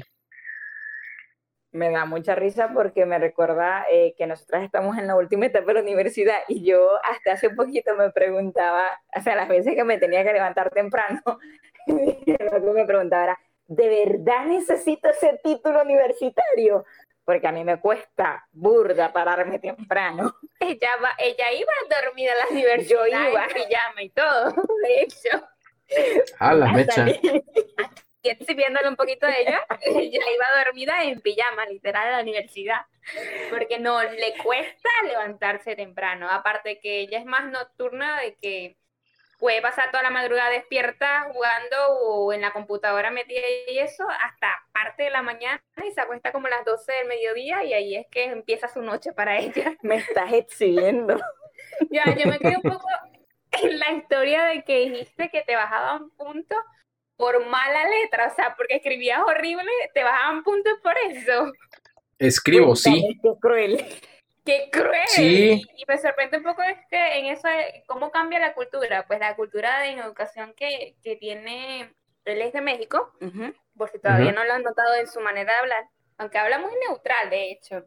Speaker 1: me da mucha risa porque me recuerda eh, que nosotras estamos en la última etapa de la universidad y yo hasta hace un poquito me preguntaba, o sea, las veces que me tenía que levantar temprano, lo que me preguntaba era, ¿de verdad necesito ese título universitario? Porque a mí me cuesta burda pararme temprano.
Speaker 2: Ella, va, ella iba dormida a la universidad, yo iba en pijama y todo, de hecho.
Speaker 3: A la mecha
Speaker 2: y estoy viéndole un poquito a ella, ella iba dormida en pijama, literal, a la universidad, porque no, le cuesta levantarse temprano, aparte que ella es más nocturna de que puede pasar toda la madrugada despierta jugando o en la computadora metida y eso hasta parte de la mañana y se acuesta como a las 12 del mediodía y ahí es que empieza su noche para ella.
Speaker 1: Me estás exhibiendo.
Speaker 2: Ya, yo me quedé un poco en la historia de que dijiste que te bajaba un punto por mala letra, o sea, porque escribías horrible, te bajaban puntos por eso.
Speaker 3: Escribo, sí.
Speaker 1: Qué cruel.
Speaker 2: Qué cruel.
Speaker 3: Sí.
Speaker 2: Y, me sorprende un poco es que en eso, ¿cómo cambia la cultura? Pues la cultura de educación que, que tiene, él es de México, por si todavía no lo han notado en su manera de hablar, aunque habla muy neutral, de hecho.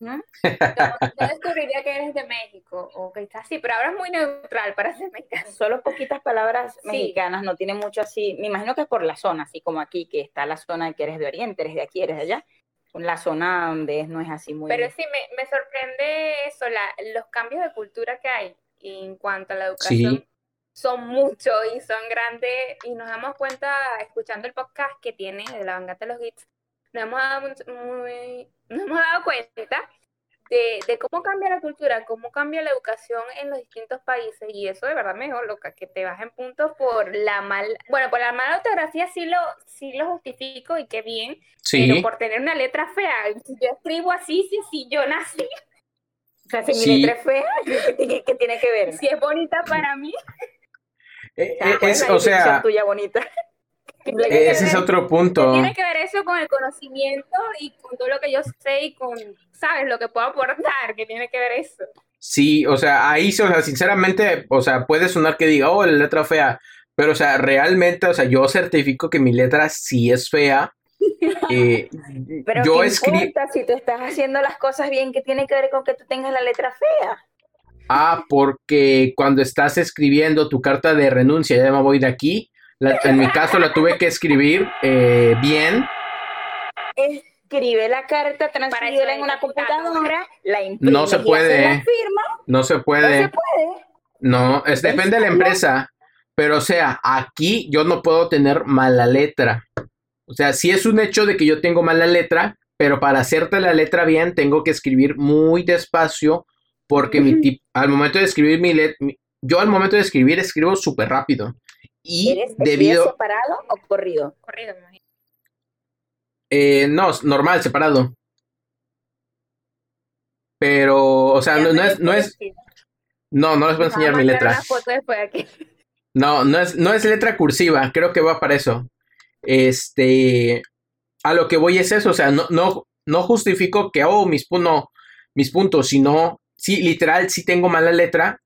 Speaker 2: ¿No? Yo descubriría que eres de México o que estás así, pero ahora es muy neutral para ser mexicano.
Speaker 1: Solo poquitas palabras mexicanas, no tiene mucho así. Me imagino que es por la zona, así como aquí, que está la zona de que eres de Oriente, eres de aquí, eres de allá. La zona donde no es así muy.
Speaker 2: Pero sí, me, me sorprende eso, los cambios de cultura que hay en cuanto a la educación. Son muchos y son grandes, y nos damos cuenta, escuchando el podcast que tiene de la Bangata de los Gits, nos hemos dado, muy, nos hemos dado cuenta de, de, cómo cambia la cultura, cómo cambia la educación en los distintos países y eso de verdad mejor, loca, que te bajen puntos por la mal, bueno, por la mala ortografía sí lo, sí lo justifico y qué bien, pero por tener una letra fea, si yo escribo así, sí, sí, yo nací.
Speaker 1: O sea, si mi letra es fea, ¿qué, tiene que ver?
Speaker 2: Si es bonita para mí.
Speaker 3: Eh, eh,
Speaker 1: ¿cuál
Speaker 3: es,
Speaker 1: la
Speaker 3: o sea,
Speaker 1: definición tuya bonita.
Speaker 2: ¿Qué tiene que
Speaker 3: ese es otro punto.
Speaker 2: tiene que ver eso con el conocimiento y con todo lo que yo sé y con, ¿sabes? Lo que puedo aportar, ¿qué tiene que ver eso?
Speaker 3: Sí, o sea, ahí, o sea, sinceramente, o sea, puede sonar que diga, oh, la letra fea, pero, o sea, realmente, o sea, yo certifico que mi letra sí es fea. Eh,
Speaker 1: Pero
Speaker 3: yo
Speaker 1: ¿qué
Speaker 3: escribo,
Speaker 1: importa si tú estás haciendo las cosas bien? ¿Qué tiene que ver con que tú tengas la letra fea?
Speaker 3: ah, porque cuando estás escribiendo tu carta de renuncia, ya me voy de aquí, la- en mi caso la tuve que escribir eh, bien,
Speaker 1: Escribe la carta, transfírela en una
Speaker 2: computadora.
Speaker 1: la imprime
Speaker 3: No se
Speaker 1: y
Speaker 3: puede.
Speaker 1: la firma,
Speaker 3: no se
Speaker 1: no se
Speaker 3: puede,
Speaker 1: puede.
Speaker 3: no, es depende de la empresa, pero, o sea, aquí yo no puedo tener mala letra. O sea, sí es un hecho de que yo tengo mala letra, pero para hacerte la letra bien tengo que escribir muy despacio porque mi tip- al momento de escribir mi letra, yo al momento de escribir escribo súper rápido. Y
Speaker 1: ¿Eres
Speaker 3: debido,
Speaker 1: separado o corrido?
Speaker 2: Corrido, me imagino.
Speaker 3: eh, no, es normal, separado. Pero, o sea, no, no es, no es, no, no les voy a enseñar mi letra. No, no es, no es letra cursiva, creo que va para eso. Este, a lo que voy es eso, o sea, no, no, no justifico que, oh, mis, no, mis puntos, sino, sí, literal, sí tengo mala letra.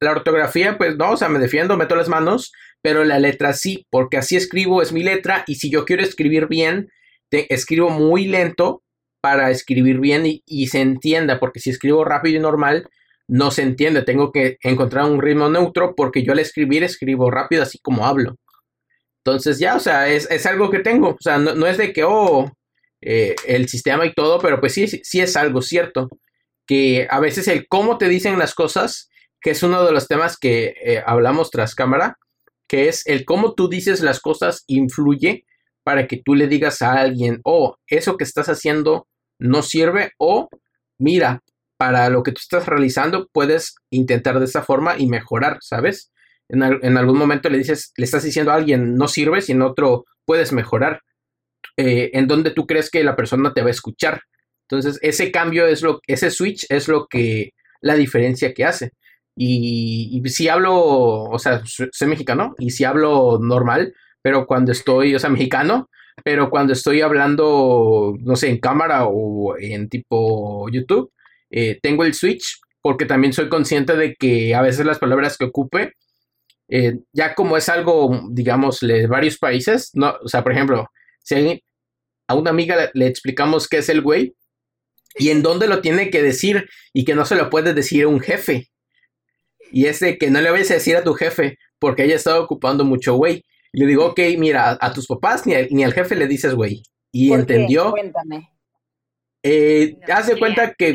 Speaker 3: La ortografía, pues no, o sea, me defiendo, meto las manos, pero la letra sí, porque así escribo, es mi letra, y si yo quiero escribir bien, te, escribo muy lento para escribir bien y, se entienda, porque si escribo rápido y normal, no se entiende. Tengo que encontrar un ritmo neutro porque yo al escribir escribo rápido así como hablo. Entonces ya, o sea, es, algo que tengo. O sea, no, es de que, oh, eh, el sistema y todo, pero pues sí, sí, sí es algo cierto. Que a veces el cómo te dicen las cosas, que es uno de los temas que eh, hablamos tras cámara, que es el cómo tú dices las cosas influye para que tú le digas a alguien, oh, eso que estás haciendo no sirve o mira, para lo que tú estás realizando puedes intentar de esa forma y mejorar, ¿sabes? En, al- en algún momento le dices, le estás diciendo a alguien no sirves y en otro puedes mejorar. Eh, en donde tú crees que la persona te va a escuchar. Entonces, ese cambio es lo, ese switch es lo que, la diferencia que hace. Y, si hablo, o sea, soy mexicano y si hablo normal, pero cuando estoy, o sea, mexicano, pero cuando estoy hablando, no sé, en cámara o en tipo YouTube, eh, tengo el switch porque también soy consciente de que a veces las palabras que ocupe, eh, ya como es algo, digamos, de varios países, no, o sea, por ejemplo, si alguien- a una amiga le, explicamos qué es el güey y en dónde lo tiene que decir y que no se lo puede decir un jefe. Y es de que no le vayas a decir a tu jefe porque ella está ocupando mucho güey. Y le digo, ok, mira, a tus papás ni, a- ni al jefe le dices güey. Y
Speaker 1: ¿Por qué?
Speaker 3: entendió.
Speaker 1: Cuéntame.
Speaker 3: Eh,
Speaker 2: No
Speaker 3: haz de
Speaker 2: sé.
Speaker 3: cuenta que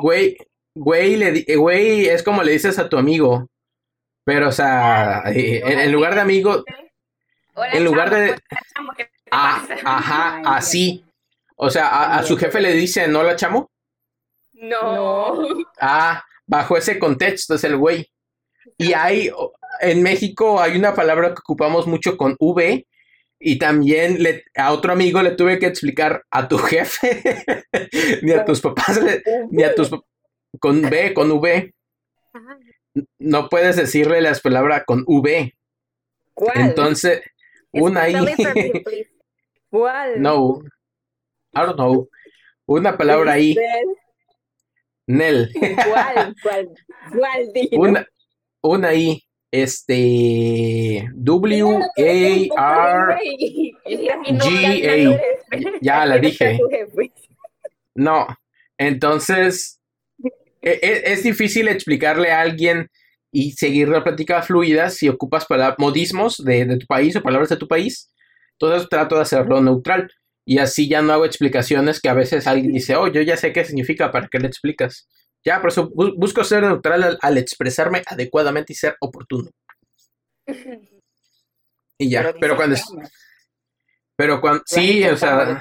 Speaker 3: güey, güey, le eh, güey es como le dices a tu amigo. Pero, o sea, eh, en, en lugar de amigo,
Speaker 2: Hola,
Speaker 3: en lugar
Speaker 2: chamo,
Speaker 3: de-
Speaker 2: hola, chamo, ¿qué te
Speaker 3: ah, ajá, así. O sea, a, a su jefe le dice, ¿no la chamo?
Speaker 2: No.
Speaker 3: Ah, bajo ese contexto es el güey. Y hay, en México hay una palabra que ocupamos mucho con V y también le, a otro amigo le tuve que explicar a tu jefe, ni a tus papás, le- ni a tus con B, con V. No puedes decirle las palabras con V.
Speaker 1: ¿Cuál?
Speaker 3: Entonces, una ahí.
Speaker 2: Me.
Speaker 1: ¿Cuál?
Speaker 3: No. I don't know. Una palabra ahí. Nel.
Speaker 1: ¿Cuál? ¿Cuál? ¿Cuál? Dilo.
Speaker 3: Una, una ahí. Este. W A R. G A. Ya la dije. No. Entonces. e- e- Es, difícil explicarle a alguien y seguir la plática fluida si ocupas palabras, modismos de, de tu país o palabras de tu país. Entonces trato de hacerlo neutral. Y así ya no hago explicaciones que a veces alguien dice, oh, yo ya sé qué significa, ¿para qué le explicas? Ya, por eso bu- busco ser neutral al, al expresarme adecuadamente y ser oportuno. Y ya, pero,
Speaker 1: dices
Speaker 3: cuando... es-. Pero cuando... Sí, o sea...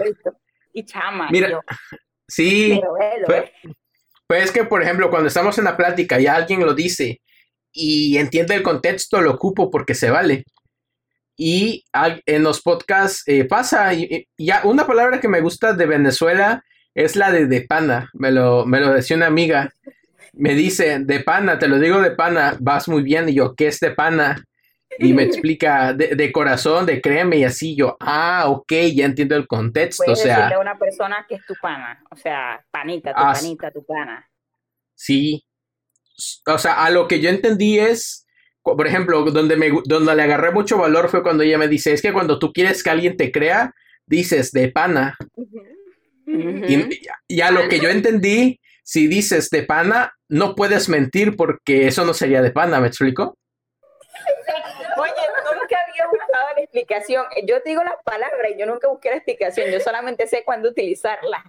Speaker 1: Y chama.
Speaker 3: Mira,
Speaker 1: yo,
Speaker 3: Sí,
Speaker 1: pero
Speaker 3: pues,
Speaker 1: eh.
Speaker 3: pues es que, por ejemplo, cuando estamos en la plática y alguien lo dice y entiende el contexto, lo ocupo porque se vale. Y en los podcasts eh, pasa, y, y ya una palabra que me gusta de Venezuela es la de de pana, me lo, me lo decía una amiga, me dice, de pana, te lo digo de pana, vas muy bien, y yo, ¿qué es de pana? y me explica de, de corazón, de créeme y así. Yo, ah, ok, ya entiendo el contexto, o
Speaker 1: Puedes
Speaker 3: sea,
Speaker 1: decirle a una persona que es tu pana, o sea, panita, tu panita, tu pana.
Speaker 3: sí, o sea, a lo que yo entendí es, por ejemplo, donde me donde le agarré mucho valor fue cuando ella me dice, es que cuando tú quieres que alguien te crea, dices de pana, Y, y a lo que yo entendí, si dices de pana, no puedes mentir porque eso no sería de pana, ¿me explico?
Speaker 1: Oye, nunca había buscado la explicación. Yo te digo las palabras y yo nunca busqué la explicación. Yo solamente sé cuándo utilizarlas.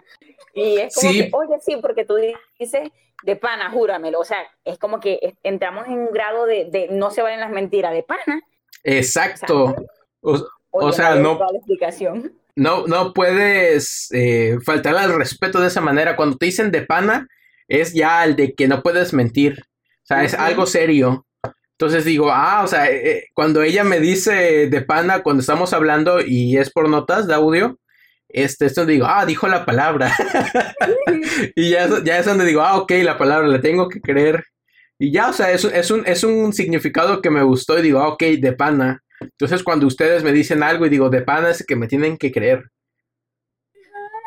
Speaker 1: Y es como
Speaker 3: Sí.
Speaker 1: que, oye, sí, porque tú dices de pana, júramelo. O sea, es como que entramos en un grado de, de no se valen las mentiras de pana.
Speaker 3: Exacto. O,
Speaker 1: Oye,
Speaker 3: O sea,
Speaker 1: había
Speaker 3: no-
Speaker 1: la explicación.
Speaker 3: No, no puedes eh, faltar al respeto de esa manera. Cuando te dicen de pana, es ya el de que no puedes mentir. O sea, es algo serio. Entonces digo, ah, o sea, eh, eh, cuando ella me dice de pana, cuando estamos hablando y es por notas de audio, este, esto digo, ah, dijo la palabra. y ya, es- ya es donde digo, ah, ok, la palabra, la tengo que creer. Y ya, o sea, es, un- es, un, es un significado que me gustó y digo, ah, ok, de pana. Entonces cuando ustedes me dicen algo y digo, de pana es que me tienen que creer.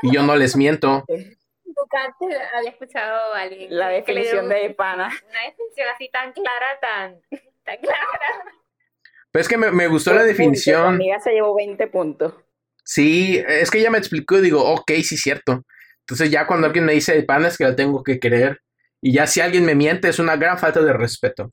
Speaker 3: Y yo no les miento.
Speaker 2: Nunca antes había escuchado a alguien
Speaker 1: La definición de pana.
Speaker 2: una definición así tan clara, tan, tan clara.
Speaker 3: Pero es que me, me gustó la definición.
Speaker 1: amiga se llevó 20 puntos.
Speaker 3: Sí, es que ella me explicó y digo, ok, sí, cierto. Entonces ya cuando alguien me dice de pana es que la tengo que creer. Y ya si alguien me miente es una gran falta de respeto.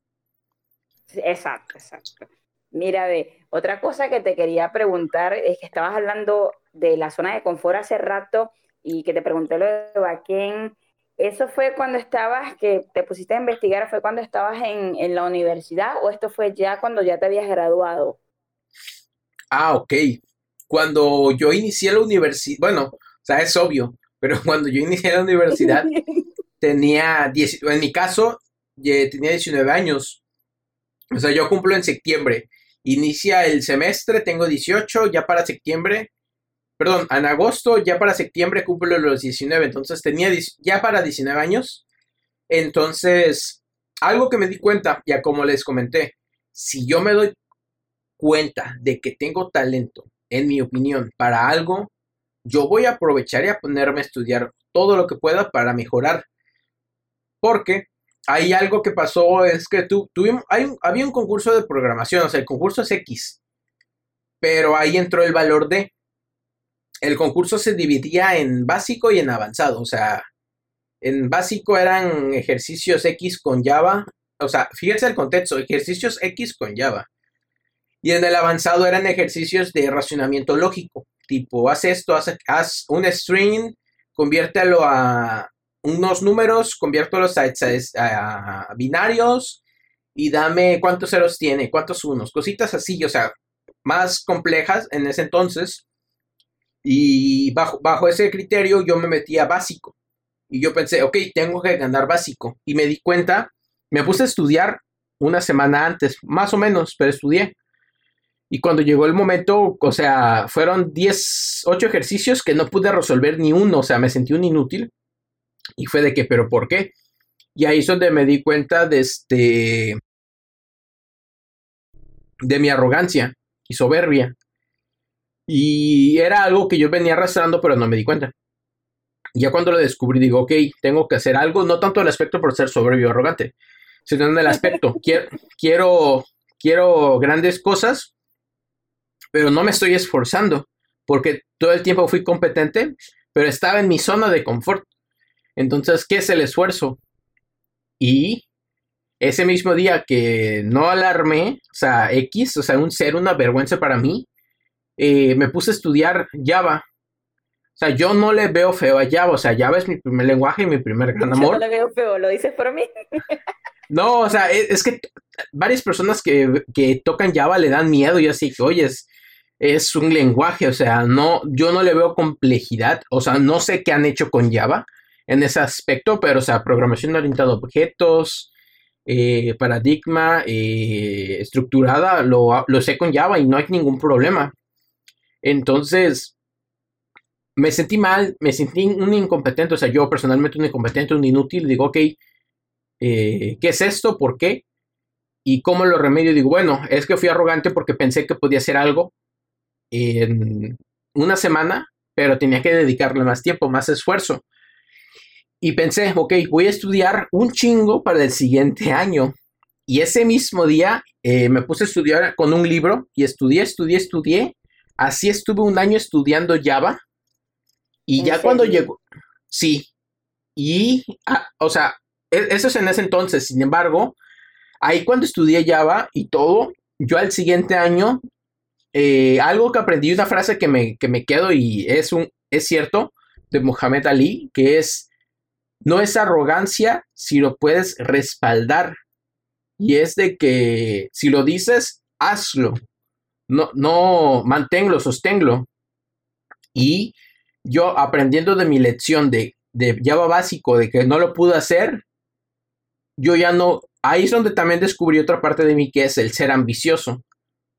Speaker 1: Exacto, exacto. Mira, ve, otra cosa que te quería preguntar es que estabas hablando de la zona de confort hace rato y que te pregunté lo de Baquén. ¿Eso fue cuando estabas, que te pusiste a investigar, fue cuando estabas en, en la universidad o esto fue ya cuando ya te habías graduado?
Speaker 3: Ah, ok. Cuando yo inicié la universidad, bueno, o sea, es obvio, pero cuando yo inicié la universidad tenía, 10 en mi caso, tenía 19 años. O sea, yo cumplo en septiembre. Inicia el semestre, tengo 18, ya para septiembre, perdón, en agosto, ya para septiembre cumplo los 19, entonces tenía 10 ya para 19 años. Entonces, algo que me di cuenta, ya como les comenté, si yo me doy cuenta de que tengo talento, en mi opinión, para algo, yo voy a aprovechar y a ponerme a estudiar todo lo que pueda para mejorar. Porque hay algo que pasó, es que tu, tuvimos, había un concurso de programación, o sea, el concurso es X, pero ahí entró el valor de. El concurso se dividía en básico y en avanzado, o sea, en básico eran ejercicios X con Java, o sea, fíjense el contexto, ejercicios X con Java. Y en el avanzado eran ejercicios de racionamiento lógico, tipo, haz esto, haz, haz un string, conviértelo a unos números, conviértelos a, a- binarios y dame cuántos ceros tiene, cuántos unos, cositas así, o sea, más complejas en ese entonces. Y bajo, bajo ese criterio yo me metí a básico. Y yo pensé, ok, tengo que ganar básico. Y me di cuenta, me puse a estudiar una semana antes, más o menos, pero estudié. Y cuando llegó el momento, o sea, fueron 10, 8 ejercicios que no pude resolver ni uno, o sea, me sentí un inútil. Y fue de que, pero ¿por qué? Y ahí es donde me di cuenta de este de mi arrogancia y soberbia. Y era algo que yo venía arrastrando, pero no me di cuenta. Ya cuando lo descubrí, digo, ok, tengo que hacer algo, no tanto el aspecto por ser soberbio o arrogante, sino en el aspecto, quiero, quiero, quiero grandes cosas, pero no me estoy esforzando, porque todo el tiempo fui competente, pero estaba en mi zona de confort. Entonces, ¿qué es el esfuerzo? Y ese mismo día que no alarmé, o sea, X, o sea, un ser, una vergüenza para mí, eh, me puse a estudiar Java. O sea, yo no le veo feo a Java, o sea, Java es mi primer lenguaje y mi primer gran
Speaker 1: Yo
Speaker 3: amor.
Speaker 1: no le veo feo, lo dices por mí.
Speaker 3: No, o sea, es, es que varias personas que, que tocan Java le dan miedo y así que, oye, es, es un lenguaje, o sea, no, yo no le veo complejidad, o sea, no sé qué han hecho con Java en ese aspecto, pero, o sea, programación orientada a objetos, eh, paradigma, eh, estructurada, lo, lo sé con Java y no hay ningún problema. Entonces, me sentí mal, me sentí un incompetente, o sea, yo personalmente un incompetente, un inútil, digo, ok, eh, ¿qué es esto? ¿Por qué? ¿Y cómo lo remedio? Digo, bueno, es que fui arrogante porque pensé que podía hacer algo en una semana, pero tenía que dedicarle más tiempo, más esfuerzo. Y pensé, ok, voy a estudiar un chingo para el siguiente año. Y ese mismo día eh, me puse a estudiar con un libro y estudié, estudié, estudié. Así estuve un año estudiando Java. Y ya cuando llegó, sí. Y, ah, o sea, e, eso es en ese entonces. Sin embargo, ahí cuando estudié Java y todo, yo al siguiente año, eh, algo que aprendí, una frase que me, que me quedo y es, un, es cierto, de Mohamed Ali, que es, no es arrogancia si lo puedes respaldar. Y es de que si lo dices, hazlo. No, no, manténlo, sosténlo. Y yo aprendiendo de mi lección de, de Java básico, de que no lo pude hacer, yo ya no, ahí es donde también descubrí otra parte de mí que es el ser ambicioso,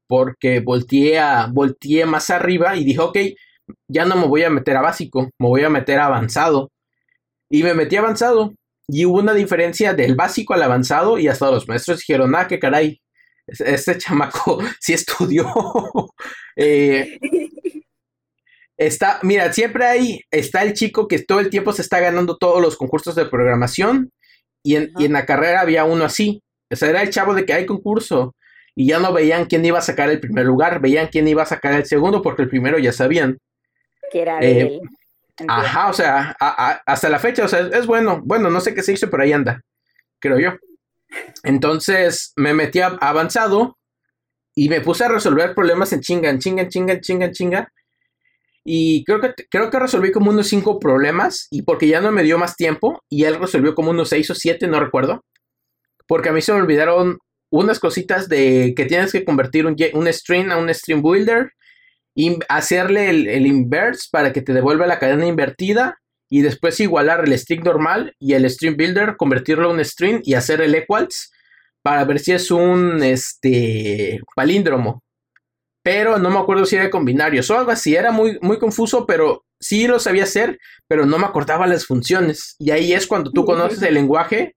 Speaker 3: porque volteé, a, volteé más arriba y dije, ok, ya no me voy a meter a básico, me voy a meter a avanzado. Y me metí avanzado. Y hubo una diferencia del básico al avanzado y hasta los maestros dijeron, ah, qué caray, este chamaco sí estudió. eh, está, mira, siempre ahí está el chico que todo el tiempo se está ganando todos los concursos de programación y en, la carrera había uno así. O sea, era el chavo de que hay concurso. Y ya no veían quién iba a sacar el primer lugar, veían quién iba a sacar el segundo, porque el primero ya sabían.
Speaker 1: Que era eh, él.
Speaker 3: Ajá, o sea, hasta la fecha, o sea, es bueno. Bueno, no sé qué se hizo, pero ahí anda, creo yo. Entonces me metí a avanzado y me puse a resolver problemas en chinga, en chinga, en chinga, en chinga, en chinga. Y creo que, creo que resolví como unos cinco problemas. Y porque ya no me dio más tiempo. Y él resolvió como unos seis o siete, no recuerdo. Porque a mí se me olvidaron unas cositas de que tienes que convertir un, un string a un string builder. Y hacerle el, el, inverse para que te devuelva la cadena invertida. Y después igualar el string normal y el string builder, convertirlo a un string y hacer el equals. Para ver si es un este, palíndromo pero no me acuerdo si era con binarios o algo así, era muy, muy confuso, pero sí lo sabía hacer, pero no me acordaba las funciones. Y ahí es cuando tú conoces el lenguaje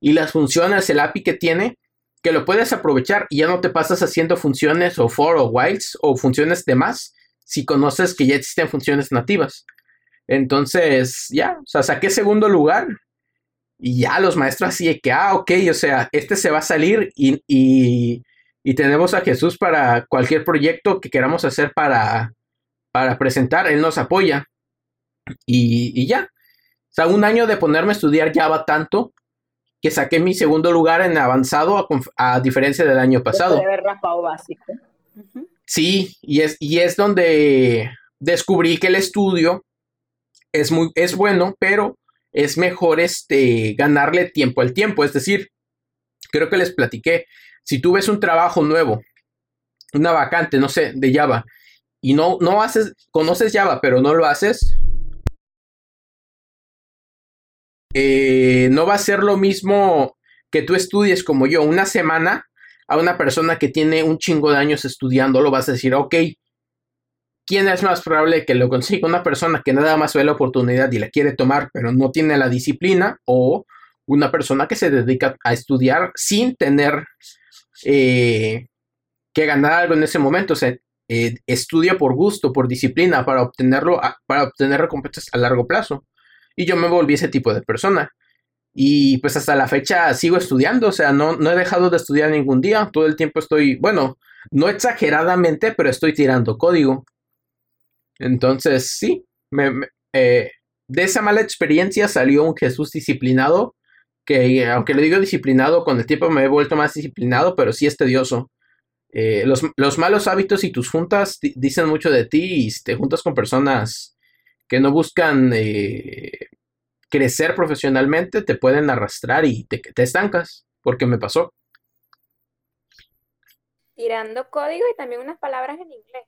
Speaker 3: y las funciones, el API que tiene, que lo puedes aprovechar y ya no te pasas haciendo funciones o for o whiles o funciones de más si conoces que ya existen funciones nativas. Entonces, ya, o sea, saqué segundo lugar y ya los maestros así de que, ah, ok, o sea, este se va a salir y, y y tenemos a Jesús para cualquier proyecto que queramos hacer para, para presentar, Él nos apoya. Y, ya. O sea, un año de ponerme a estudiar Java tanto que saqué mi segundo lugar en avanzado a, diferencia del año pasado.
Speaker 1: básico.
Speaker 3: Sí, y es, y es donde descubrí que el estudio es muy es bueno, pero es mejor este ganarle tiempo al tiempo, es decir, creo que les platiqué, si tú ves un trabajo nuevo, una vacante, no sé, de Java, y no, no haces, conoces Java, pero no lo haces, eh, no va a ser lo mismo que tú estudies como yo una semana a una persona que tiene un chingo de años estudiando, lo vas a decir, ok, ¿quién es más probable que lo consiga? Una persona que nada más ve la oportunidad y la quiere tomar, pero no tiene la disciplina, o una persona que se dedica a estudiar sin tener eh, que ganar algo en ese momento. O sea, eh, estudia por gusto, por disciplina, para obtenerlo, para obtener recompensas a largo plazo. Y yo me volví ese tipo de persona. Y pues hasta la fecha sigo estudiando, o sea, no, no he dejado de estudiar ningún día. Todo el tiempo estoy, bueno, no exageradamente, pero estoy tirando código. Entonces, sí, eh, de esa mala experiencia salió un Jesús disciplinado que aunque lo digo disciplinado, con el tiempo me he vuelto más disciplinado, pero sí es tedioso. Eh, los, malos hábitos y tus juntas dicen mucho de ti y te juntas con personas que no buscan eh, crecer profesionalmente, te pueden arrastrar y te, te estancas, porque me pasó.
Speaker 2: Tirando código y también unas palabras en inglés.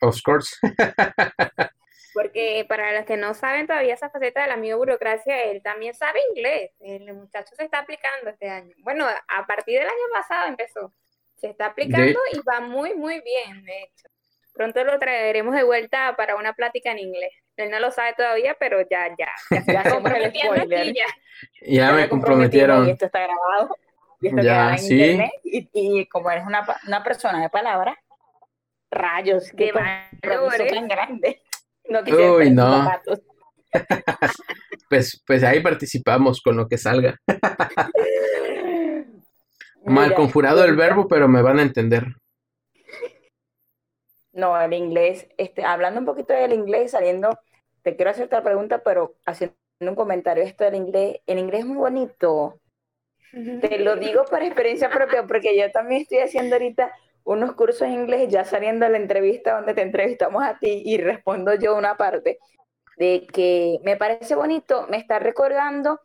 Speaker 3: Of course.
Speaker 2: porque para los que no saben todavía esa faceta del amigo burocracia, él también sabe inglés. El muchacho se está aplicando este año. Bueno, a partir del año pasado empezó. Se está aplicando y va muy, muy bien, de hecho. Pronto lo traeremos de vuelta para una plática en inglés. Él no lo sabe todavía, pero ya, ya, ya se
Speaker 1: ya el spoiler.
Speaker 3: Ya, me comprometieron.
Speaker 1: Y esto está grabado. Y esto
Speaker 3: Ya,
Speaker 1: queda en
Speaker 3: sí.
Speaker 1: internet. Y, y como eres una, pa- una persona de palabra, rayos, qué tan grande. No quisiera
Speaker 3: Uy, no. Pues, pues ahí participamos con lo que salga. Mal conjurado el verbo, pero me van a entender.
Speaker 1: No, el inglés, este, hablando un poquito del inglés, saliendo, te quiero hacer esta pregunta, pero haciendo un comentario esto del inglés, el inglés es muy bonito. Te lo digo por experiencia propia, porque yo también estoy haciendo ahorita unos cursos en inglés, ya saliendo de la entrevista donde te entrevistamos a ti y respondo yo una parte, de que me parece bonito, me está recordando,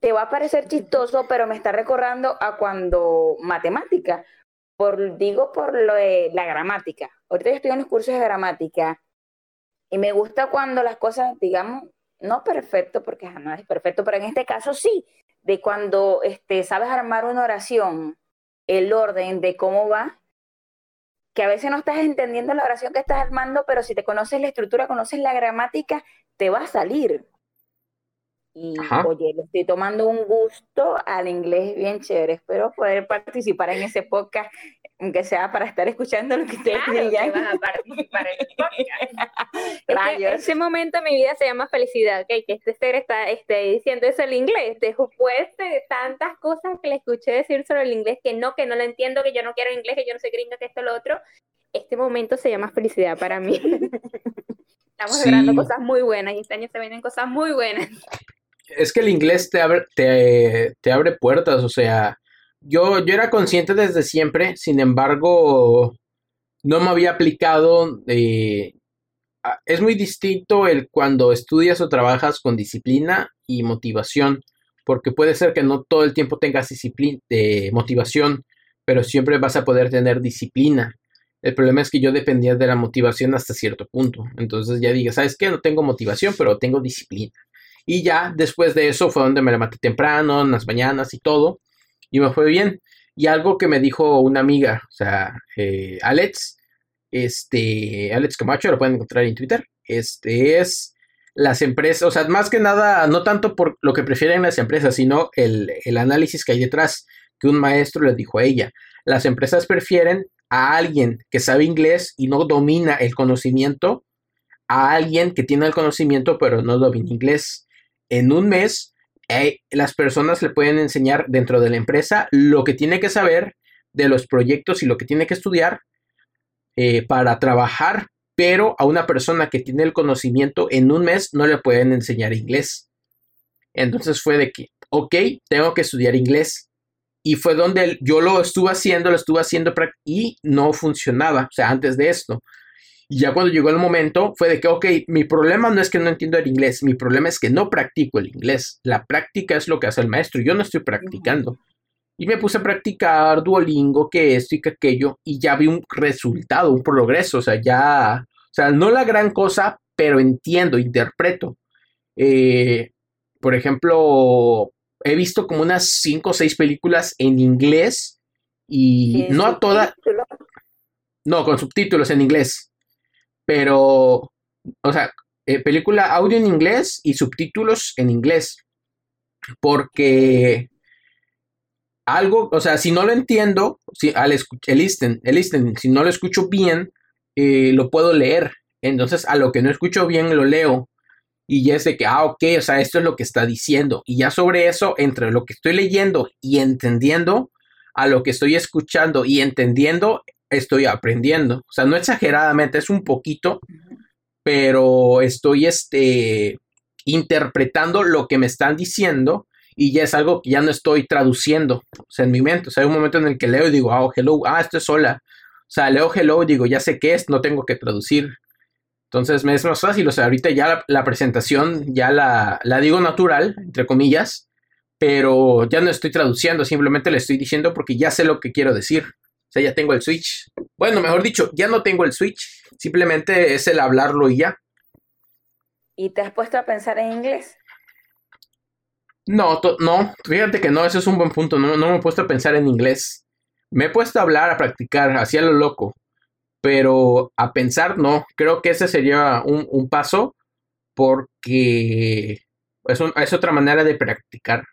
Speaker 1: te va a parecer chistoso, pero me está recordando a cuando matemática, por, digo por lo de la gramática. Ahorita yo estoy en los cursos de gramática y me gusta cuando las cosas, digamos, no perfecto, porque no es perfecto, pero en este caso sí, de cuando este, sabes armar una oración, el orden de cómo va, que a veces no estás entendiendo la oración que estás armando, pero si te conoces la estructura, conoces la gramática, te va a salir. Y
Speaker 3: Ajá.
Speaker 1: oye, le estoy tomando un gusto al inglés bien chévere. Espero poder participar en ese podcast, aunque sea para estar escuchando lo que ustedes
Speaker 2: Claro que vas a participar en el podcast. Este,
Speaker 1: Rayos.
Speaker 2: ese momento de mi vida se llama felicidad, ¿ok? Que este ser está este, diciendo eso el inglés. Después de tantas cosas que le escuché decir sobre el inglés, que no, que no lo entiendo, que yo no quiero inglés, que yo no soy gringa, que esto, lo otro. Este momento se llama felicidad para mí. Estamos
Speaker 3: Sí.
Speaker 2: logrando cosas muy buenas y este año se vienen cosas muy buenas.
Speaker 3: Es que el inglés te abre, te, te abre puertas, o sea, yo, yo era consciente desde siempre, sin embargo, no me había aplicado. eh, es muy distinto el cuando estudias o trabajas con disciplina y motivación, porque puede ser que no todo el tiempo tengas disciplina, motivación, pero siempre vas a poder tener disciplina. El problema es que yo dependía de la motivación hasta cierto punto. Entonces ya dije, ¿sabes qué? No tengo motivación, pero tengo disciplina. Y ya después de eso fue donde me levanté temprano, en las mañanas y todo, y me fue bien. Y algo que me dijo una amiga, o sea, eh, Alex, este, Alex Camacho, lo pueden encontrar en Twitter, este es las empresas, o sea, más que nada, no tanto por lo que prefieren las empresas, sino el, el análisis que hay detrás, que un maestro le dijo a ella. Las empresas prefieren a alguien que sabe inglés y no domina el conocimiento, a alguien que tiene el conocimiento pero no domina inglés. En un mes, eh, las personas le pueden enseñar dentro de la empresa lo que tiene que saber de los proyectos y lo que tiene que estudiar eh, para trabajar, pero a una persona que tiene el conocimiento en un mes no le pueden enseñar inglés. Entonces fue de que, ok, tengo que estudiar inglés. Y fue donde yo lo estuve haciendo, lo estuve haciendo y no funcionaba, o sea, antes de esto. Y ya cuando llegó el momento fue de que, ok, mi problema no es que no entiendo el inglés, mi problema es que no practico el inglés. La práctica es lo que hace el maestro, yo no estoy practicando. Y me puse a practicar Duolingo, que esto y que aquello, y ya vi un resultado, un progreso, o sea, ya, o sea, no la gran cosa, pero entiendo, interpreto. Eh, por ejemplo, he visto como unas 5 o 6 películas en inglés y no a todas, no, con subtítulos en inglés, pero, o sea, eh, película audio en inglés y subtítulos en inglés, porque algo, o sea, si no lo entiendo, si, al el listen, el si no lo escucho bien, eh, lo puedo leer. Entonces, a lo que no escucho bien, lo leo. Y ya es de que, ah, ok, o sea, esto es lo que está diciendo. Y ya sobre eso, entre lo que estoy leyendo y entendiendo, a lo que estoy escuchando y entendiendo, estoy aprendiendo. O sea, no exageradamente, es un poquito, pero estoy este, interpretando lo que me están diciendo y ya es algo que ya no estoy traduciendo, o sea, en mi mente. O sea, hay un momento en el que leo y digo, ah, hello, ah, esto es sola. O sea, leo hello y digo, ya sé qué es, no tengo que traducir. Entonces me es más fácil, o sea, ahorita ya la, la presentación ya la, la digo natural, entre comillas, pero ya no estoy traduciendo, simplemente le estoy diciendo porque ya sé lo que quiero decir. O sea, ya tengo el switch. Bueno, mejor dicho, ya no tengo el switch, simplemente es el hablarlo y ya.
Speaker 1: ¿Y te has puesto a pensar en inglés?
Speaker 3: No, no, fíjate que no, eso es un buen punto. No, no me he puesto a pensar en inglés. Me he puesto a hablar, a practicar, hacia lo loco. Pero a pensar, no. Creo que ese sería un, un paso porque es, un- es otra manera de practicar.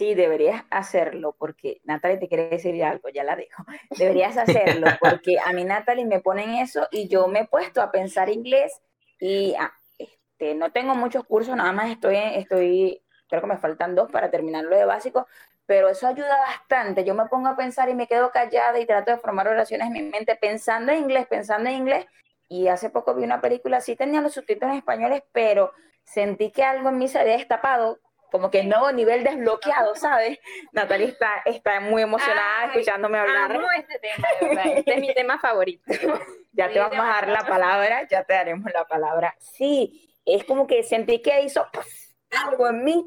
Speaker 1: Sí, deberías hacerlo porque Natalie te quiere decir algo, ya la dejo. Deberías hacerlo porque a mí Natalie me ponen eso y yo me he puesto a pensar inglés y ah, este, no tengo muchos cursos, nada más estoy, estoy, creo que me faltan dos para terminar lo de básico, pero eso ayuda bastante. Yo me pongo a pensar y me quedo callada y trato de formar oraciones en mi mente pensando en inglés, pensando en inglés. Y hace poco vi una película, sí tenía los subtítulos en españoles, pero sentí que algo en mí se había destapado como que nuevo nivel desbloqueado, ¿sabes? Natalia está, está muy emocionada escuchándome hablar.
Speaker 2: Amo este tema, Este es mi tema favorito.
Speaker 1: ya te vamos a dar la palabra, ya te daremos la palabra. Sí, es como que sentí que hizo algo en mí.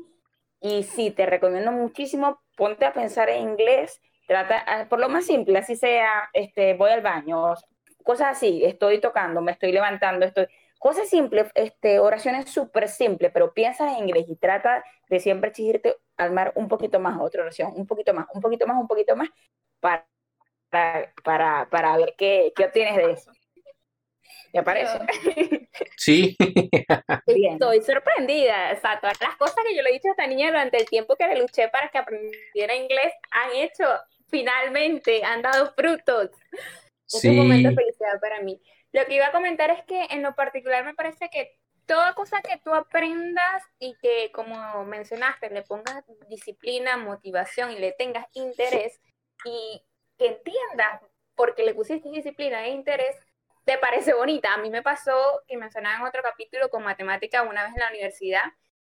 Speaker 1: Y sí, te recomiendo muchísimo, ponte a pensar en inglés, trata, ah, por lo más simple, así sea, este, voy al baño, cosas así, estoy tocando, me estoy levantando, estoy Cosas simples, este, oraciones súper simples, pero piensas en inglés y trata de siempre exigirte armar un poquito más otra oración, un poquito más, un poquito más, un poquito más, para, para, para ver qué, qué obtienes de eso. ¿Te parece?
Speaker 3: Sí.
Speaker 2: Estoy sorprendida. O sea, todas las cosas que yo le he dicho a esta niña durante el tiempo que le luché para que aprendiera inglés han hecho, finalmente, han dado frutos. Es un momento de felicidad para mí. Lo que iba a comentar es que en lo particular me parece que toda cosa que tú aprendas y que, como mencionaste, le pongas disciplina, motivación y le tengas interés y que entiendas por qué le pusiste disciplina e interés, te parece bonita. A mí me pasó, que mencionaba en otro capítulo con matemática una vez en la universidad,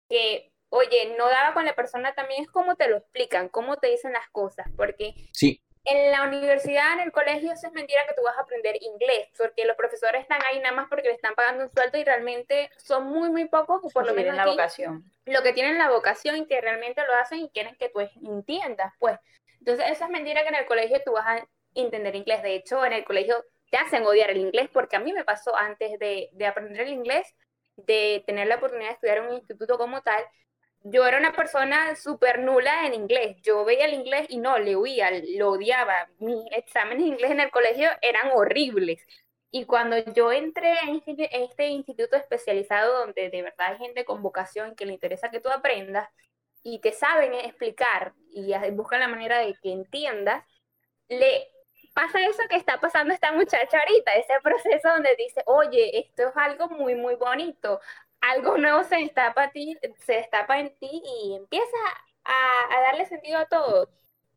Speaker 2: que, oye, no daba con la persona también es cómo te lo explican, cómo te dicen las cosas, porque
Speaker 3: sí
Speaker 2: en la universidad, en el colegio, eso es mentira que tú vas a aprender inglés, porque los profesores están ahí nada más porque le están pagando un sueldo y realmente son muy, muy pocos, por lo menos
Speaker 1: la vocación.
Speaker 2: Lo que tienen la vocación y que realmente lo hacen y quieren que tú entiendas, pues. Entonces, eso es mentira que en el colegio tú vas a entender inglés. De hecho, en el colegio te hacen odiar el inglés, porque a mí me pasó antes de, de aprender el inglés, de tener la oportunidad de estudiar en un instituto como tal, yo era una persona súper nula en inglés. Yo veía el inglés y no, le huía, lo odiaba. Mis exámenes de inglés en el colegio eran horribles. Y cuando yo entré en este, este instituto especializado donde de verdad hay gente con vocación que le interesa que tú aprendas y te saben explicar y buscan la manera de que entiendas, le pasa eso que está pasando esta muchacha ahorita, ese proceso donde dice, oye, esto es algo muy, muy bonito, algo nuevo se destapa, a ti, se destapa en ti y empieza a, darle sentido a todo.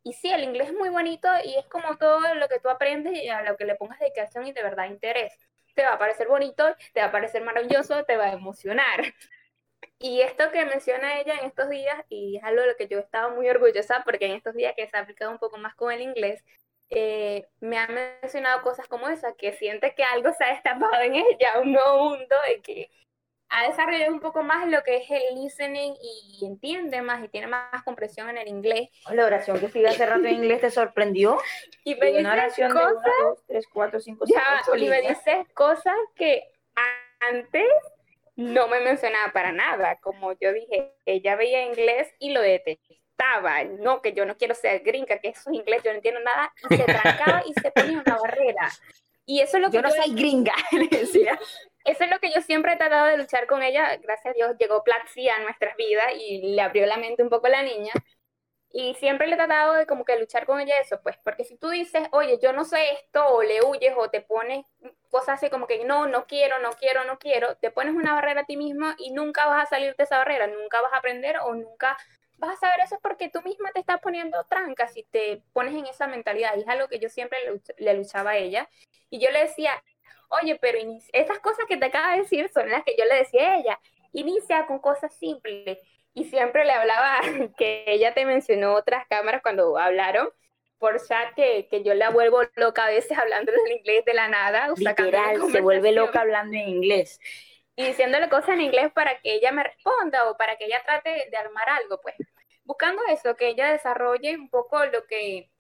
Speaker 2: Y sí, el inglés es muy bonito y es como todo lo que tú aprendes y a lo que le pongas dedicación y de verdad interés. Te va a parecer bonito, te va a parecer maravilloso, te va a emocionar. Y esto que menciona ella en estos días, y es algo de lo que yo estaba muy orgullosa, porque en estos días que se ha aplicado un poco más con el inglés, eh, me ha mencionado cosas como esa, que siente que algo se ha destapado en ella, un nuevo mundo, de que ha desarrollado un poco más lo que es el listening y entiende más y tiene más comprensión en el inglés.
Speaker 1: La oración que estudié hace rato en inglés te sorprendió.
Speaker 2: Y me dices cosas, y me dices cosas que antes no me mencionaba para nada. Como yo dije, ella veía inglés y lo detestaba. No, que yo no quiero ser gringa, que eso es inglés, yo no entiendo nada. Y se trancaba y se ponía una barrera. Y eso es lo que
Speaker 1: yo no soy gringa, le decía
Speaker 2: eso es lo que yo siempre he tratado de luchar con ella. Gracias a Dios llegó Platzi a nuestras vidas y le abrió la mente un poco a la niña. Y siempre le he tratado de como que luchar con ella eso, pues, porque si tú dices, oye, yo no sé esto, o le huyes, o te pones cosas así como que no, no quiero, no quiero, no quiero, te pones una barrera a ti mismo y nunca vas a salir de esa barrera, nunca vas a aprender o nunca vas a saber eso porque tú misma te estás poniendo trancas y te pones en esa mentalidad. Y es algo que yo siempre le luchaba a ella. Y yo le decía, oye, pero esas cosas que te acaba de decir son las que yo le decía a ella. Inicia con cosas simples. Y siempre le hablaba que ella te mencionó otras cámaras cuando hablaron por chat que, que yo la vuelvo loca a veces hablando en inglés de la nada.
Speaker 1: Literal, se vuelve loca hablando en inglés.
Speaker 2: Y diciéndole cosas en inglés para que ella me responda o para que ella trate de armar algo, pues. Buscando eso, que ella desarrolle un poco lo que,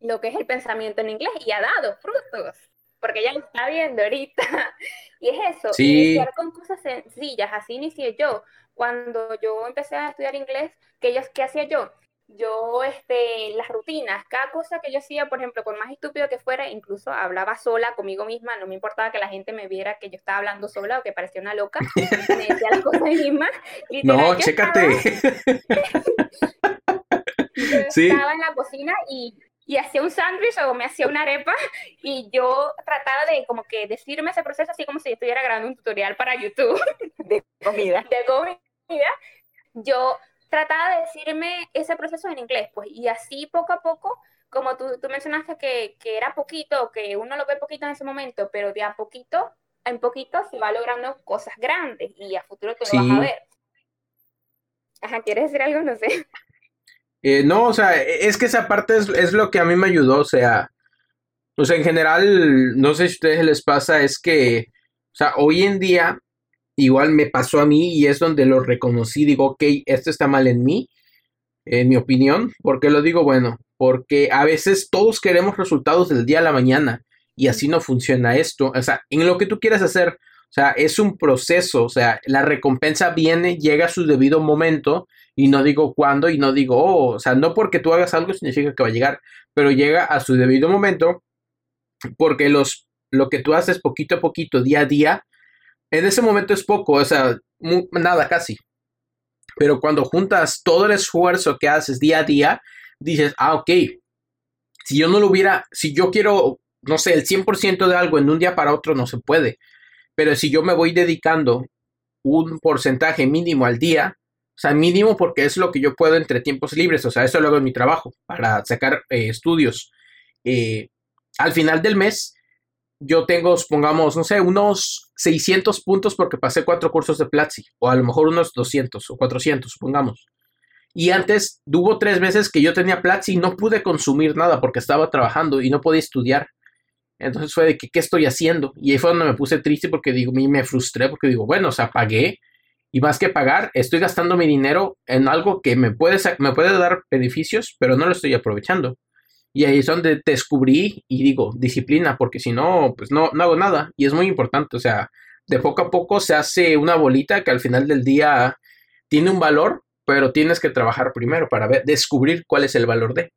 Speaker 2: lo que es el pensamiento en inglés y ha dado frutos porque ella lo está viendo ahorita. y es eso, iniciar con cosas sencillas, así inicié yo. Cuando yo empecé a estudiar inglés, ¿qué, ¿qué hacía yo? Yo, este, las rutinas, cada cosa que yo hacía, por ejemplo, por más estúpido que fuera, incluso hablaba sola conmigo misma, no me importaba que la gente me viera que yo estaba hablando sola o que parecía una loca, me decía las cosas mismas.
Speaker 3: No, chécate.
Speaker 2: Yo estaba en la cocina y, y hacía un sándwich o me hacía una arepa y yo trataba de como que decirme ese proceso así como si yo estuviera grabando un tutorial para YouTube.
Speaker 1: De comida.
Speaker 2: De comida. Yo trataba de decirme ese proceso en inglés, pues, y así poco a poco como tú, tú mencionaste que, que, era poquito, que uno lo ve poquito en ese momento, pero de a poquito en poquito se va logrando cosas grandes y a futuro tú lo vas a ver. Ajá, ¿quieres decir algo? No sé.
Speaker 3: Eh, no, o sea, es que esa parte es, es, lo que a mí me ayudó, o sea, o sea, en general, no sé si a ustedes les pasa, es que, o sea, hoy en día, igual me pasó a mí y es donde lo reconocí, digo, ok, esto está mal en mí, en mi opinión, ¿por qué lo digo? Bueno, porque a veces todos queremos resultados del día a la mañana y así no funciona esto. O sea, en lo que tú quieras hacer, o sea, es un proceso, o sea, la recompensa viene, llega a su debido momento y no digo cuándo y no digo, oh, o sea, no porque tú hagas algo significa que va a llegar, pero llega a su debido momento porque los, lo que tú haces poquito a poquito, día a día, en ese momento es poco, o sea, nada casi. Pero cuando juntas todo el esfuerzo que haces día a día, dices, ah, ok, si yo no lo hubiera, si yo quiero, no sé, el 100% de algo en un día para otro no se puede. Pero si yo me voy dedicando un porcentaje mínimo al día, o sea, mínimo porque es lo que yo puedo entre tiempos libres, o sea, eso lo hago en mi trabajo para sacar eh, estudios. Eh, al final del mes, yo tengo, supongamos, no sé, unos 600 puntos porque pasé cuatro cursos de Platzi, o a lo mejor unos 200 o 400, supongamos. Y antes hubo tres veces que yo tenía Platzi y no pude consumir nada porque estaba trabajando y no podía estudiar. Entonces fue de que, ¿qué estoy haciendo? Y ahí fue donde me puse triste porque digo, me frustré porque digo, bueno, o sea, pagué y más que pagar, estoy gastando mi dinero en algo que me puede, me puede dar beneficios, pero no lo estoy aprovechando. Y ahí es donde descubrí y digo, disciplina, porque si no, pues no, no hago nada. Y es muy importante, o sea, de poco a poco se hace una bolita que al final del día tiene un valor, pero tienes que trabajar primero para descubrir cuál es el valor de.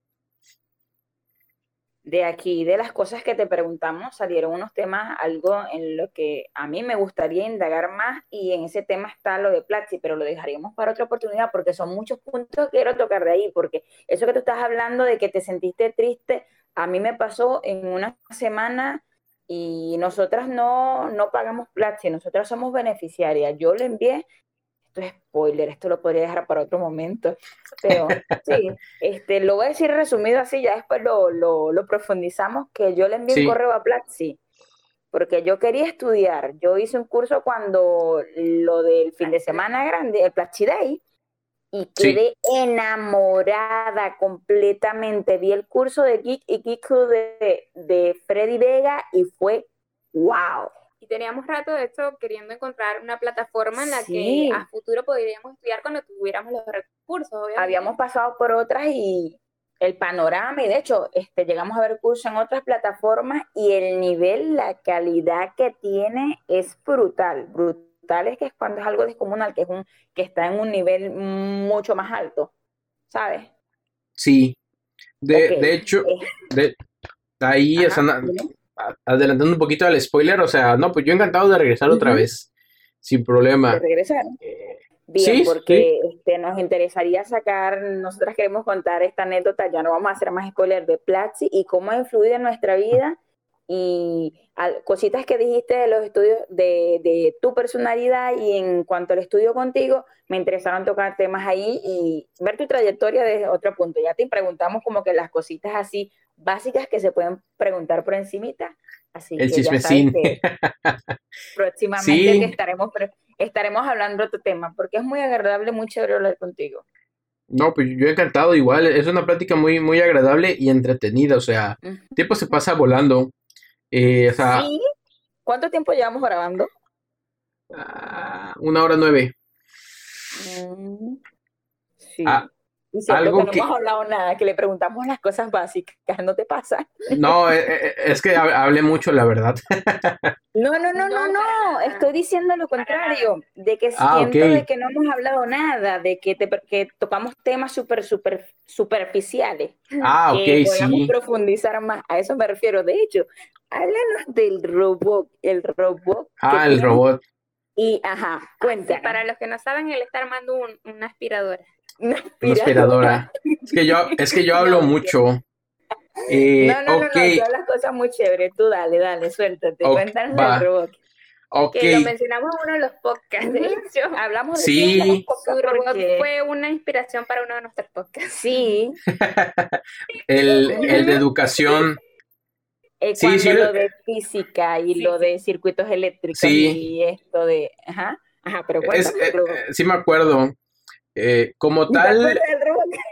Speaker 1: De aquí, de las cosas que te preguntamos, salieron unos temas, algo en lo que a mí me gustaría indagar más y en ese tema está lo de Platzi, pero lo dejaríamos para otra oportunidad porque son muchos puntos que quiero tocar de ahí, porque eso que tú estás hablando de que te sentiste triste, a mí me pasó en una semana y nosotras no, no pagamos Platzi, nosotras somos beneficiarias. Yo le envié esto es spoiler, esto lo podría dejar para otro momento, pero sí, este, lo voy a decir resumido así, ya después lo, lo, lo profundizamos, que yo le envié un correo a Platzi, porque yo quería estudiar, yo hice un curso cuando lo del fin de semana grande, el Platzi Day, y quedé enamorada completamente, vi el curso de Geek y Geek de, de Freddy Vega y fue wow
Speaker 2: y teníamos rato de esto queriendo encontrar una plataforma en la que a futuro podríamos estudiar cuando tuviéramos los recursos.
Speaker 1: Habíamos pasado por otras y el panorama, y de hecho este, llegamos a ver cursos en otras plataformas y el nivel, la calidad que tiene es brutal. Brutal es que es cuando es algo descomunal, que, es un, que está en un nivel mucho más alto, ¿sabes?
Speaker 3: Sí. De, de hecho, de, ahí es adelantando un poquito al spoiler, o sea, no, pues yo encantado de regresar otra vez, sin problema.
Speaker 1: Regresar. Eh, Bien, porque Este, nos interesaría sacar, nosotras queremos contar esta anécdota, ya no vamos a hacer más spoiler de Platzi y cómo ha influido en nuestra vida y cositas que dijiste de los estudios de, de, tu personalidad y en cuanto al estudio contigo, me interesaron tocar temas ahí y ver tu trayectoria desde otro punto. Ya te preguntamos como que las cositas así básicas que se pueden preguntar por encimita. Así
Speaker 3: el
Speaker 1: que
Speaker 3: ya sabes
Speaker 1: próximamente estaremos, estaremos hablando de tu tema, porque es muy agradable, muy chévere hablar contigo.
Speaker 3: No, pues yo he encantado igual, es una plática muy, muy agradable y entretenida, o sea, el tiempo se pasa volando. Eh, ¿Sí?
Speaker 1: ¿Cuánto tiempo llevamos grabando?
Speaker 3: Ah, una hora nueve.
Speaker 1: Mm, sí. Ah, Algo que no hemos hablado nada, que le preguntamos las cosas básicas, ¿no te pasa?
Speaker 3: No, eh, eh, es que hablé mucho, la verdad.
Speaker 1: No, no, no, no, no, estoy diciendo lo contrario, de que ah, siento de que no hemos hablado nada, de que, te, que tocamos temas súper, súper superficiales.
Speaker 3: Ah, ok, que
Speaker 1: sí. profundizar más, a eso me refiero. De hecho, háblanos del robot, el robot.
Speaker 3: Ah, el robot.
Speaker 1: Y, ajá, cuenta.
Speaker 2: para los que no saben, él está armando un, una aspiradora.
Speaker 1: Una
Speaker 3: aspiradora. Es que yo, es que yo hablo
Speaker 1: No,
Speaker 3: mucho. Eh,
Speaker 1: No, no, no,
Speaker 3: ok,
Speaker 1: no, todas las cosas muy chéveres. Tú dale, dale, suéltate.
Speaker 3: Ok,
Speaker 1: Cuéntanos
Speaker 3: va.
Speaker 1: del robot.
Speaker 2: Que lo mencionamos en uno de los podcasts, de hecho.
Speaker 1: Hablamos de
Speaker 3: Sí.
Speaker 1: porque-
Speaker 2: fue una inspiración para uno de nuestros podcasts.
Speaker 1: Sí,
Speaker 3: El, el de educación.
Speaker 1: eh,
Speaker 3: Sí, sí,
Speaker 1: lo de física y
Speaker 2: Sí,
Speaker 1: lo de circuitos eléctricos
Speaker 3: Sí.
Speaker 1: y esto de... Ajá, ajá, pero
Speaker 3: Es, eh, sí me acuerdo. Eh, como
Speaker 1: ¿Te
Speaker 3: tal,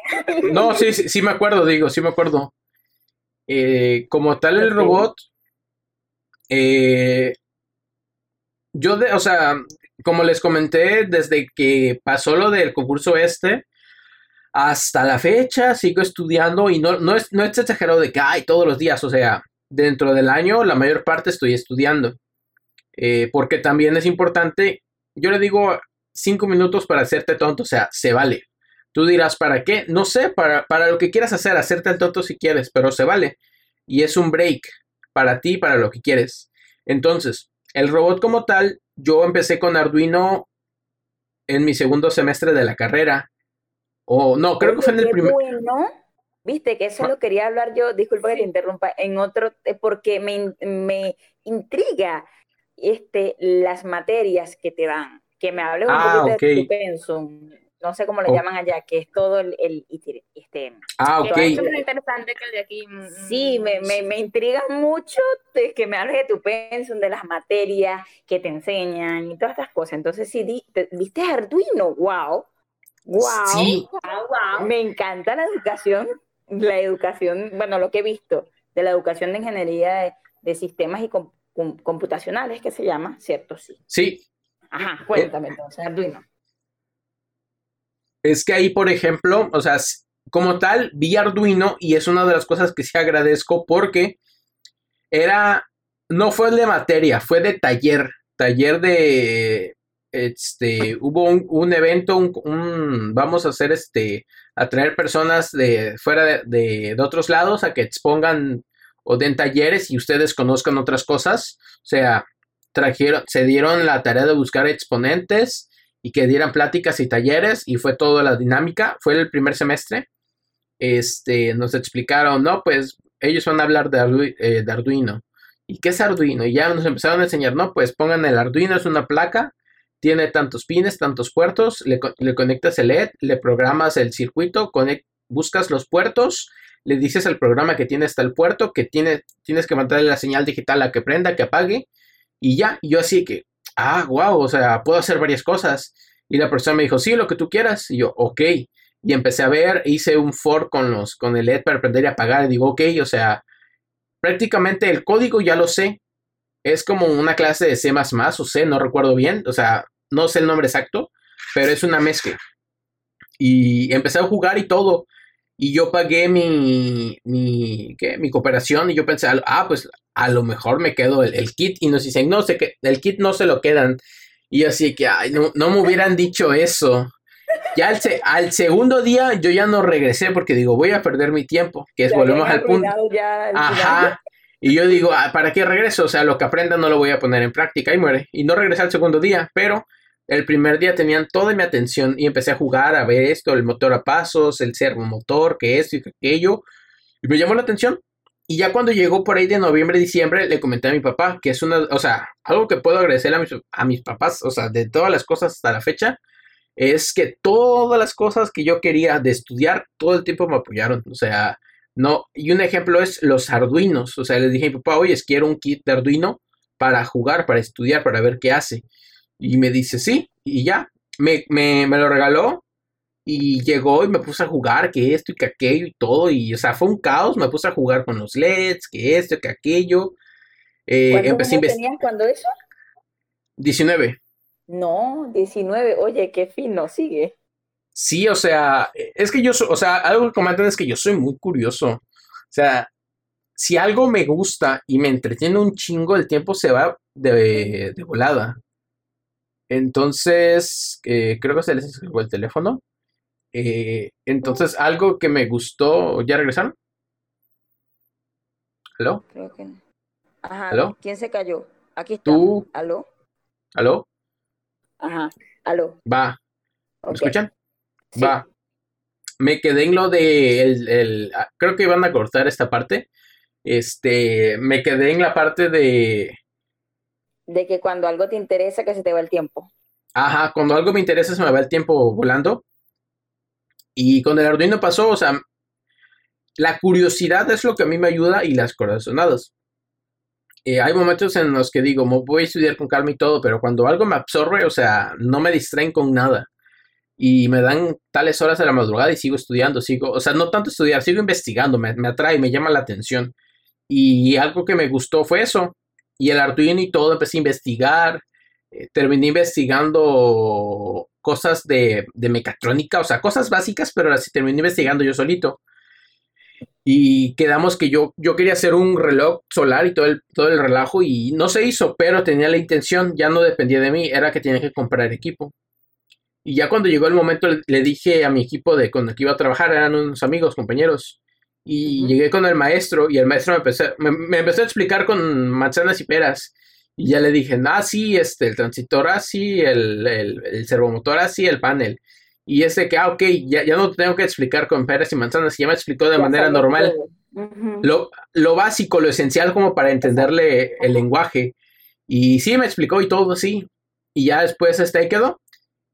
Speaker 3: no, sí, sí, sí me acuerdo, digo, sí me acuerdo. Eh, como tal, el robot, eh, yo, de, o sea, como les comenté, desde que pasó lo del concurso este, hasta la fecha sigo estudiando y no, no, es, no es exagerado de que, ay, todos los días, o sea, dentro del año la mayor parte estoy estudiando. Eh, porque también es importante, yo le digo cinco minutos para hacerte tonto, o sea, se vale. Tú dirás, ¿para qué? No sé, para, para lo que quieras hacer, hacerte el tonto si quieres, pero se vale. Y es un break para ti, para lo que quieres. Entonces, el robot como tal, yo empecé con Arduino en mi segundo semestre de la carrera. O no, creo que fue en el primer...
Speaker 1: bueno. Viste que eso lo quería hablar yo, disculpa que te interrumpa, en otro, porque me, me intriga este, las materias que te dan. Que me hables un
Speaker 3: Ah,
Speaker 1: poquito de tu pensum, no sé cómo le
Speaker 3: Oh.
Speaker 1: llaman allá, que es todo el, el este,
Speaker 3: Ah, ok.
Speaker 2: Es súper interesante que el de aquí. mm,
Speaker 1: Sí, me, me, me intriga mucho de que me hables de tu pensum, de las materias que te enseñan y todas estas cosas. Entonces, di- te- ¿viste Arduino? ¡Wow! ¡Wow!
Speaker 3: Sí,
Speaker 2: Wow, wow.
Speaker 1: Me encanta la educación, la educación, bueno, lo que he visto de la educación de ingeniería de, de sistemas y com- com- computacionales, que se llama, ¿cierto? Sí.
Speaker 3: sí.
Speaker 1: Ajá, cuéntame entonces, Arduino.
Speaker 3: Es que ahí, por ejemplo, o sea, como tal, vi Arduino y es una de las cosas que sí agradezco porque era, no fue de materia, fue de taller, taller de, este, hubo un, un evento, un, un- vamos a hacer este, a traer personas de fuera de, de- de otros lados a que expongan o den talleres y ustedes conozcan otras cosas, o sea, trajeron, se dieron la tarea de buscar exponentes y que dieran pláticas y talleres y fue toda la dinámica, fue el primer semestre. Este, nos explicaron, no, pues ellos van a hablar de, eh, Arduino. ¿Y qué es Arduino? Y ya nos empezaron a enseñar, no, pues pongan el Arduino, es una placa, tiene tantos pines, tantos puertos, le, le conectas el LED, le programas el circuito, buscas los puertos, le dices al programa que tiene hasta el puerto, que tiene, tienes que mandarle la señal digital a que prenda, que apague, y ya, y yo así que, ah, wow, o sea, puedo hacer varias cosas. Y la persona me dijo, sí, lo que tú quieras. Y yo, ok. Y empecé a ver, hice un for con los, con el LED para aprender y apagar. Y digo, ok, o sea, prácticamente el código ya lo sé. Es como una clase de C o C, no recuerdo bien. O sea, no sé el nombre exacto, pero es una mezcla. Y empecé a jugar y todo. Y yo pagué mi, mi, ¿qué? mi cooperación y yo pensé, ah, pues a lo mejor me quedo el, el kit. Y nos dicen, no, sé que el kit no se lo quedan. Y así que, ay, no, no me hubieran dicho eso. Ya al, se- al segundo día yo ya no regresé porque digo, voy a perder mi tiempo, que es volvemos al punto. Ajá. Y yo digo, ah, ¿para qué regreso? O sea, lo que aprenda no lo voy a poner en práctica y muere. Y no regresé al segundo día, pero el primer día tenían toda mi atención y empecé a jugar, a ver esto, el motor a pasos, el servomotor, que esto y que aquello. Y me llamó la atención. Y ya cuando llegó por ahí de noviembre, diciembre, le comenté a mi papá, que es una, o sea, algo que puedo agradecer a mis, a mis papás, o sea, de todas las cosas hasta la fecha, es que todas las cosas que yo quería de estudiar, todo el tiempo me apoyaron. O sea, no, y un ejemplo es los Arduinos. O sea, le dije a mi papá, oye, quiero un kit de Arduino para jugar, para estudiar, para ver qué hace. Y me dice, sí, y ya, me, me, me lo regaló y llegó y me puse a jugar, que esto y que aquello y todo. Y, o sea, fue un caos, me puse a jugar con los LEDs, que esto, que aquello. Eh,
Speaker 1: ¿Cuántos
Speaker 3: empecé
Speaker 1: años tenías cuando eso?
Speaker 3: 19.
Speaker 1: No, 19. Oye, qué fino, sigue.
Speaker 3: Sí, o sea, es que yo, o sea, algo que comentan es que yo soy muy curioso. O sea, si algo me gusta y me entretiene un chingo, el tiempo se va de, de volada. Entonces, eh, creo que se les escribió el teléfono. Eh, entonces, algo que me gustó, ¿ya regresaron? ¿Aló?
Speaker 1: Creo que no. Ajá.
Speaker 3: ¿Aló?
Speaker 1: ¿Quién se cayó? Aquí está.
Speaker 3: Tú.
Speaker 1: ¿Aló?
Speaker 3: ¿Aló?
Speaker 1: Ajá. ¿Aló?
Speaker 3: Va. ¿Me escuchan?
Speaker 1: Sí.
Speaker 3: Va. me quedé en lo de el, ah, creo que iban a cortar esta parte. Este, me quedé en la parte de
Speaker 1: de que cuando algo te interesa que se te va el tiempo.
Speaker 3: Ajá, cuando algo me interesa se me va el tiempo volando. Y con el Arduino pasó, o sea, la curiosidad es lo que a mí me ayuda y las corazonadas. Eh, hay momentos en los que digo, voy a estudiar con calma y todo, pero cuando algo me absorbe, o sea, no me distraen con nada. Y me dan tales horas de la madrugada y sigo estudiando, sigo, o sea, no tanto estudiar, sigo investigando, me, me atrae, me llama la atención. Y algo que me gustó fue eso. Y el Arduino y todo, empecé a investigar, eh, terminé investigando cosas de, de, mecatrónica, o sea, cosas básicas, pero así terminé investigando yo solito y quedamos que yo, yo quería hacer un reloj solar y todo el, todo el relajo y no se hizo, pero tenía la intención, ya no dependía de mí, era que tenía que comprar equipo. Y ya cuando llegó el momento le, dije a mi equipo de con el iba a trabajar, eran unos amigos, compañeros, y llegué con el maestro y el maestro me empezó, me, empezó a explicar con manzanas y peras. Y ya le dije, ah, sí, este, el transistor así, el, el, el servomotor así, el panel. Y ese que, ah, ok, ya, ya no tengo que explicar con peras y manzanas, ya me explicó de manera normal lo, lo, básico, lo esencial como para entenderle el lenguaje. Y sí, me explicó y todo así. Y ya después este ahí quedó.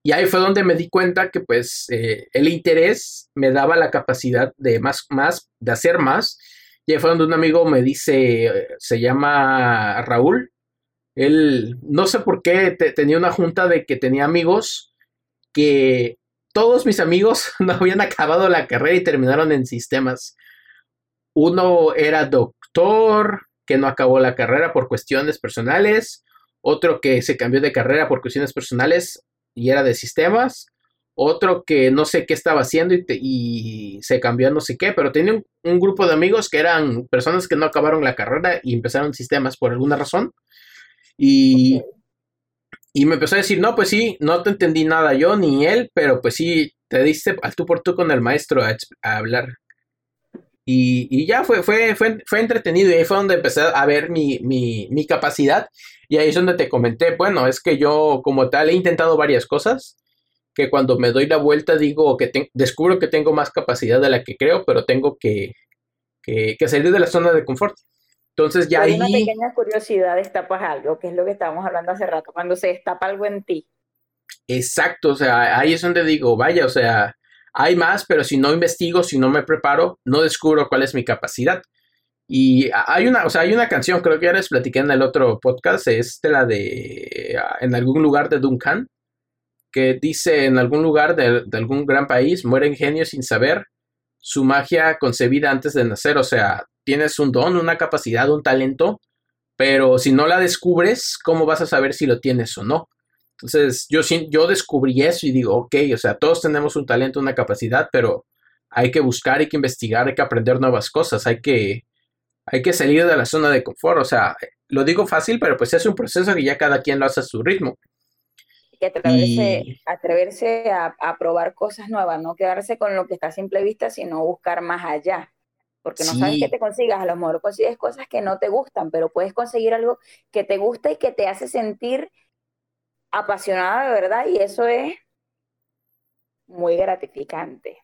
Speaker 3: Y ahí fue donde me di cuenta que pues eh, el interés me daba la capacidad de más, más, de hacer más. Y ahí fue donde un amigo me dice, se llama Raúl. Él, no sé por qué, tenía una junta de que tenía amigos que todos mis amigos no habían acabado la carrera y terminaron en sistemas. Uno era doctor, que no acabó la carrera por cuestiones personales. Otro que se cambió de carrera por cuestiones personales y era de sistemas. Otro que no sé qué estaba haciendo y, se cambió a no sé qué, pero tenía un, un, grupo de amigos que eran personas que no acabaron la carrera y empezaron sistemas por alguna razón. Y y me empezó a decir, no, pues sí, no te entendí nada yo ni él, pero pues sí, te diste al tú por tú con el maestro a, hablar. Y, y, ya fue, fue, fue, fue, entretenido y ahí fue donde empecé a ver mi, mi, mi, capacidad. Y ahí es donde te comenté, bueno, es que yo como tal he intentado varias cosas, que cuando me doy la vuelta digo que descubro que tengo más capacidad de la que creo, pero tengo que, que, que salir de la zona de confort. Entonces ya ahí...
Speaker 1: Una pequeña curiosidad, destapas algo, que es lo que estábamos hablando hace rato, cuando se destapa algo en ti.
Speaker 3: Exacto, o sea, ahí es donde digo, vaya, o sea, hay más, pero si no investigo, si no me preparo, no descubro cuál es mi capacidad. Y hay una, o sea, hay una canción, creo que ya les platiqué en el otro podcast, es de la de ah, En algún lugar de Duncan, que dice en algún lugar de, algún gran país mueren genios sin saber su magia concebida antes de nacer, o sea, tienes un don, una capacidad, un talento, pero si no la descubres, ¿cómo vas a saber si lo tienes o no? Entonces, yo, yo descubrí eso y digo, ok, o sea, todos tenemos un talento, una capacidad, pero hay que buscar, hay que investigar, hay que aprender nuevas cosas, hay que, hay que salir de la zona de confort. O sea, lo digo fácil, pero pues es un proceso que ya cada quien lo hace a su ritmo.
Speaker 1: Y atreverse, atreverse a, a, probar cosas nuevas, no quedarse con lo que está a simple vista, sino buscar más allá porque no sabes qué te consigas, a lo mejor consigues cosas que no te gustan, pero puedes conseguir algo que te gusta y que te hace sentir apasionada de verdad y eso es muy gratificante.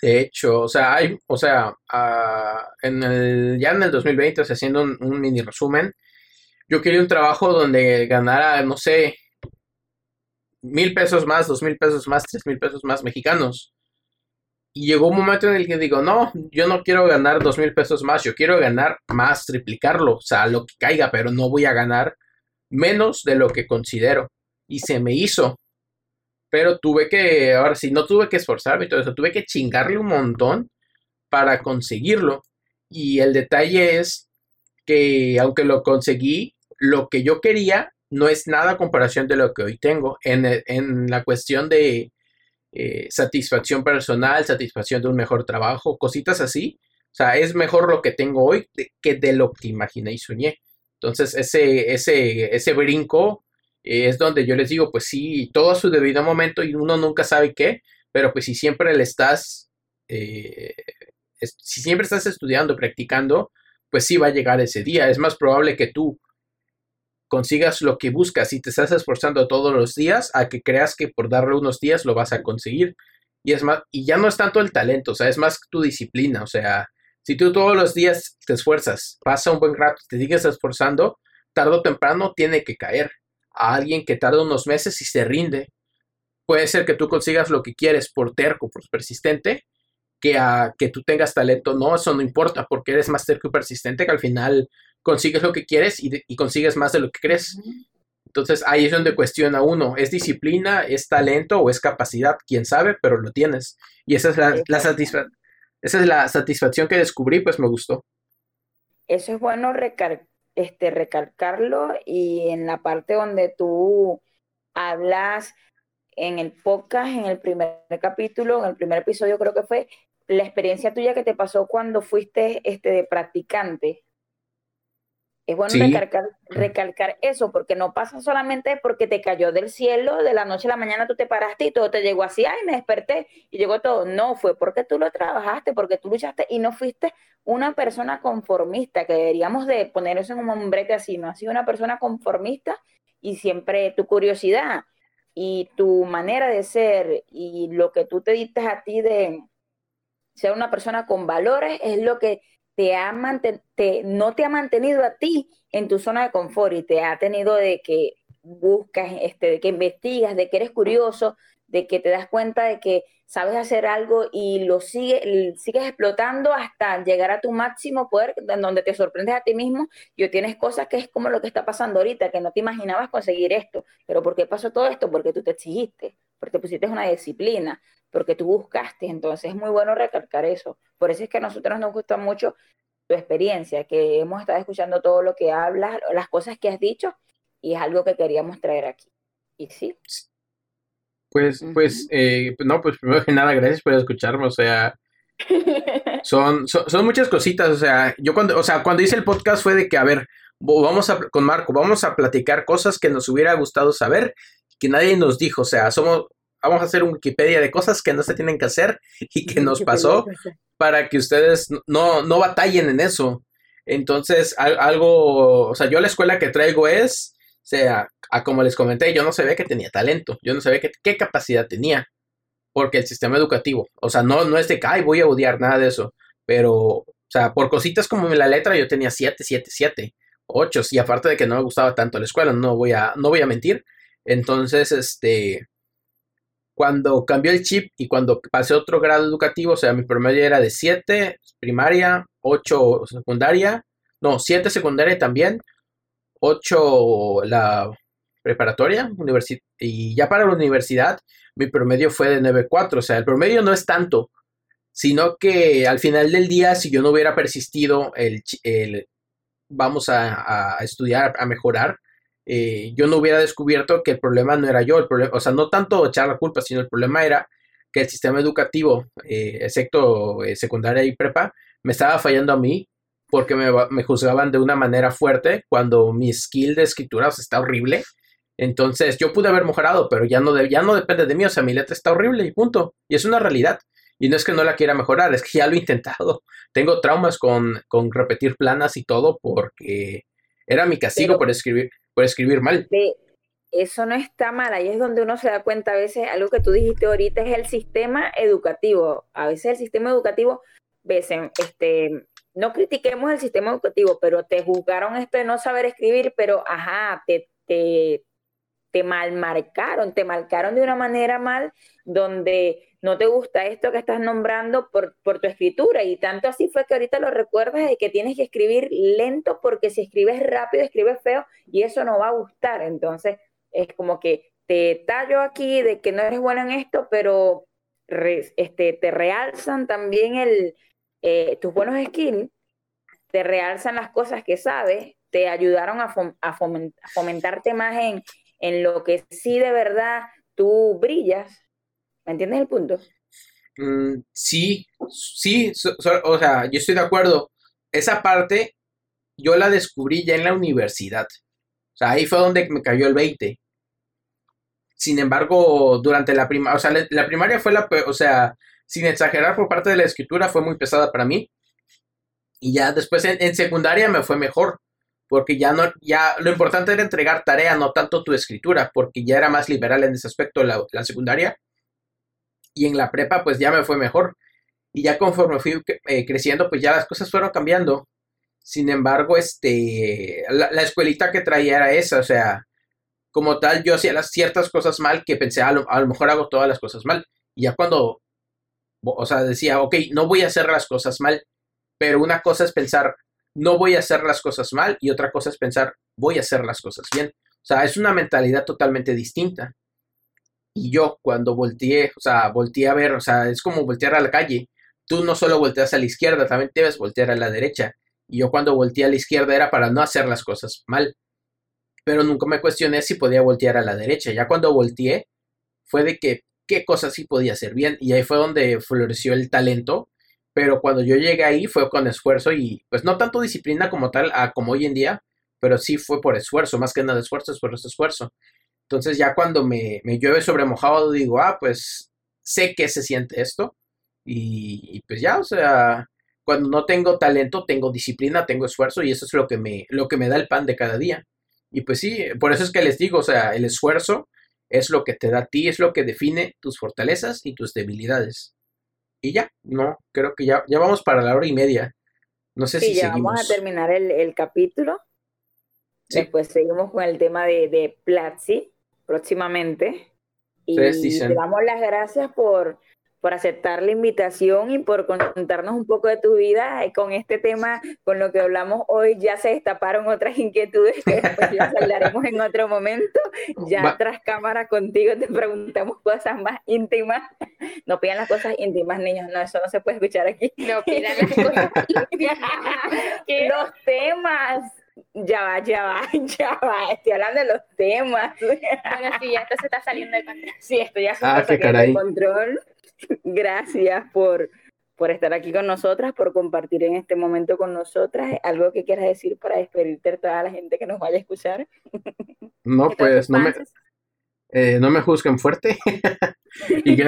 Speaker 3: De hecho, o sea, hay, o sea, uh, en el, ya en el 2020, o sea, haciendo un, un, mini resumen, yo quería un trabajo donde ganara, no sé, mil pesos más, dos mil pesos más, tres mil pesos más mexicanos. Y llegó un momento en el que digo, no, yo no quiero ganar dos mil pesos más, yo quiero ganar más, triplicarlo, o sea, lo que caiga, pero no voy a ganar menos de lo que considero. Y se me hizo. Pero tuve que, ahora sí, no tuve que esforzarme y todo eso, tuve que chingarle un montón para conseguirlo. Y el detalle es que aunque lo conseguí, lo que yo quería no es nada a comparación de lo que hoy tengo. En, en la cuestión de, eh, satisfacción personal, satisfacción de un mejor trabajo, cositas así. O sea, es mejor lo que tengo hoy que de lo que imaginé y soñé. Entonces, ese, ese, ese brinco es donde yo les digo, pues sí, todo a su debido momento y uno nunca sabe qué, pero pues si siempre le estás, eh, si siempre estás estudiando, practicando, pues sí va a llegar ese día. Es más probable que tú consigas lo que buscas y te estás esforzando todos los días a que creas que por darle unos días lo vas a conseguir. y es más, y ya no es tanto el talento, o sea, es más tu disciplina, o sea, si tú todos los días te esfuerzas, pasa un buen rato, te sigues esforzando, tarde o temprano tiene que caer. A alguien que tarda unos meses y se rinde, puede ser que tú consigas lo que quieres por terco, por persistente, que a que tú tengas talento. No, eso no importa, porque eres más terco y persistente que al final consigues lo que quieres y, consigues más de lo que crees. Entonces ahí es donde cuestiona uno, ¿es disciplina, es talento o es capacidad? Quién sabe, pero lo tienes. Y esa es la, esa es la satisfacción que descubrí, pues me gustó.
Speaker 1: Eso es bueno este, recalcarlo y en la parte donde tú hablas en el podcast, en el primer capítulo, en el primer episodio creo que fue, la experiencia tuya que te pasó cuando fuiste este, de practicante es bueno recalcar, eso, porque no pasa solamente porque te cayó del cielo, de la noche a la mañana tú te paraste y todo te llegó así, ay, me desperté y llegó todo. No, fue porque tú lo trabajaste, porque tú luchaste y no fuiste una persona conformista, que deberíamos de poner eso en un brete así, no has sido una persona conformista y siempre tu curiosidad y tu manera de ser y lo que tú te diste a ti de ser una persona con valores es lo que te ha te, no te ha mantenido a ti en tu zona de confort y te ha tenido de que buscas, este, de que investigas, de que eres curioso, de que te das cuenta de que sabes hacer algo y lo sigue, sigues explotando hasta llegar a tu máximo poder, donde te sorprendes a ti mismo y tienes cosas que es como lo que está pasando ahorita, que no te imaginabas conseguir esto. Pero ¿por qué pasó todo esto? Porque tú te exigiste, porque pusiste una disciplina, porque tú buscaste. Entonces es muy bueno recalcar eso. Por eso es que a nosotros nos gusta mucho tu experiencia, que hemos estado escuchando todo lo que hablas, las cosas que has dicho, y es algo que queríamos traer aquí. Y sí.
Speaker 3: Pues, pues, eh, no, pues primero que nada, gracias por escucharme, o sea, son, son, muchas cositas, o sea, yo cuando, o sea, cuando hice el podcast fue de que, a ver, vamos a, con Marco, vamos a platicar cosas que nos hubiera gustado saber, que nadie nos dijo, o sea, somos, vamos a hacer un Wikipedia de cosas que no se tienen que hacer y que nos pasó para que ustedes no, no batallen en eso. Entonces, algo, o sea, yo la escuela que traigo es, o sea, a como les comenté, yo no sabía que tenía talento, yo no sabía qué capacidad tenía, porque el sistema educativo, o sea, no, no es de que, ay, voy a odiar nada de eso, pero, o sea, por cositas como la letra yo tenía 7, 7, 7, 8, y aparte de que no me gustaba tanto la escuela, no voy a, no voy a mentir, entonces, este, cuando cambió el chip y cuando pasé otro grado educativo, o sea, mi promedio era de 7 primaria, 8 secundaria, no, 7 secundaria también, 8 la preparatoria, y ya para la universidad mi promedio fue de 9.4, o sea, el promedio no es tanto, sino que al final del día, si yo no hubiera persistido el, el vamos a estudiar, a mejorar, eh, yo no hubiera descubierto que el problema no era yo, el problema, o sea, no tanto echar la culpa, sino el problema era que el sistema educativo, eh, excepto eh, secundaria y prepa, me estaba fallando a mí porque me, juzgaban de una manera fuerte cuando mi skill de escritura está horrible. Entonces yo pude haber mejorado, pero ya no, ya no depende de mí, o sea, mi letra está horrible y punto. Y es una realidad. Y no es que no la quiera mejorar, es que ya lo he intentado. Tengo traumas con, con repetir planas y todo porque era mi castigo por escribir por escribir mal.
Speaker 1: eso no está mal, ahí es donde uno se da cuenta a veces, algo que tú dijiste ahorita es el sistema educativo. A veces el sistema educativo, ves, este, no critiquemos el sistema educativo, pero te juzgaron esto de no saber escribir, pero ajá, te, te, te malmarcaron, te marcaron de una manera mal donde no te gusta esto que estás nombrando por, por, tu escritura. Y tanto así fue que ahorita lo recuerdas de que tienes que escribir lento porque si escribes rápido, escribes feo y eso no va a gustar. Entonces es como que te tallo aquí de que no eres bueno en esto, pero este, te realzan también el, eh, tus buenos skills, te realzan las cosas que sabes, te ayudaron a, a, fomentarte más en, en lo que sí de verdad tú brillas ¿Me entiendes el punto?
Speaker 3: Mm, sí, sí, o sea, yo estoy de acuerdo. Esa parte yo la descubrí ya en la universidad. O sea, ahí fue donde me cayó el 20. Sin embargo, durante la primaria, o sea, la, primaria fue la, o sea, sin exagerar por parte de la escritura, fue muy pesada para mí. Y ya después en, secundaria me fue mejor, porque ya no, ya lo importante era entregar tarea, no tanto tu escritura, porque ya era más liberal en ese aspecto la, la secundaria Y en la prepa, pues ya me fue mejor. Y ya conforme fui eh, creciendo, pues ya las cosas fueron cambiando. Sin embargo, este, la, escuelita que traía era esa, o sea, como tal, yo hacía las ciertas cosas mal que pensé, a lo, a lo mejor hago todas las cosas mal. Y ya cuando, o sea, decía, ok, no voy a hacer las cosas mal, pero una cosa es pensar, no voy a hacer las cosas mal, y otra cosa es pensar, voy a hacer las cosas bien. O sea, es una mentalidad totalmente distinta. Y yo cuando volteé, o sea, volteé a ver, o sea, es como voltear a la calle. Tú no solo volteas a la izquierda, también debes voltear a la derecha. Y yo cuando volteé a la izquierda era para no hacer las cosas mal. Pero nunca me cuestioné si podía voltear a la derecha. Ya cuando volteé, fue de que qué cosas sí podía hacer bien. Y ahí fue donde floreció el talento. Pero cuando yo llegué ahí fue con esfuerzo y pues no tanto disciplina como tal, a, como hoy en día, pero sí fue por esfuerzo, más que nada esfuerzo, esfuerzo, esfuerzo. Entonces ya cuando me, llueve sobre mojado digo, ah, pues sé que se siente esto y, pues ya, o sea, cuando no tengo talento, tengo disciplina, tengo esfuerzo y eso es lo que me, lo que me da el pan de cada día. Y pues sí, por eso es que les digo, o sea, el esfuerzo es lo que te da a ti, es lo que define tus fortalezas y tus debilidades. Y ya, no, creo que ya, ya vamos para la hora y media. No sé si
Speaker 1: ya
Speaker 3: seguimos.
Speaker 1: vamos a terminar el, el capítulo. Después seguimos con el tema de, de Platzi próximamente. Y te damos las gracias por, por aceptar la invitación y por contarnos un poco de tu vida. Y con este tema, con lo que hablamos hoy, ya se destaparon otras inquietudes que después las hablaremos en otro momento. Ya tras cámara contigo te preguntamos cosas más íntimas. No pidan las cosas íntimas, niños, no, eso no se puede escuchar aquí.
Speaker 2: No pidan las cosas íntimas.
Speaker 1: Los temas ya va, ya va, ya va, estoy hablando de los temas.
Speaker 2: Bueno, sí, esto se está saliendo de control.
Speaker 1: Sí, esto ya se ah, está saliendo de control. Gracias por, por estar aquí con nosotras, por compartir en este momento con nosotras. ¿Algo que quieras decir para despedirte a toda la gente que nos vaya a escuchar?
Speaker 3: No, pues no me, eh, no me juzguen fuerte. y, y,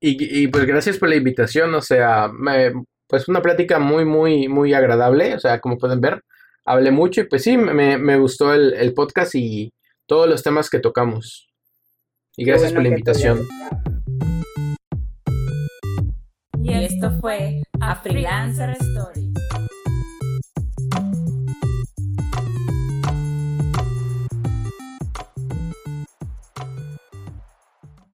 Speaker 3: y, pues gracias por la invitación. O sea, me, pues una plática muy, muy, muy agradable. O sea, como pueden ver, hablé mucho y pues sí, me, gustó el, podcast y todos los temas que tocamos. Y gracias por la invitación.
Speaker 4: Esto fue A Freelancer Story.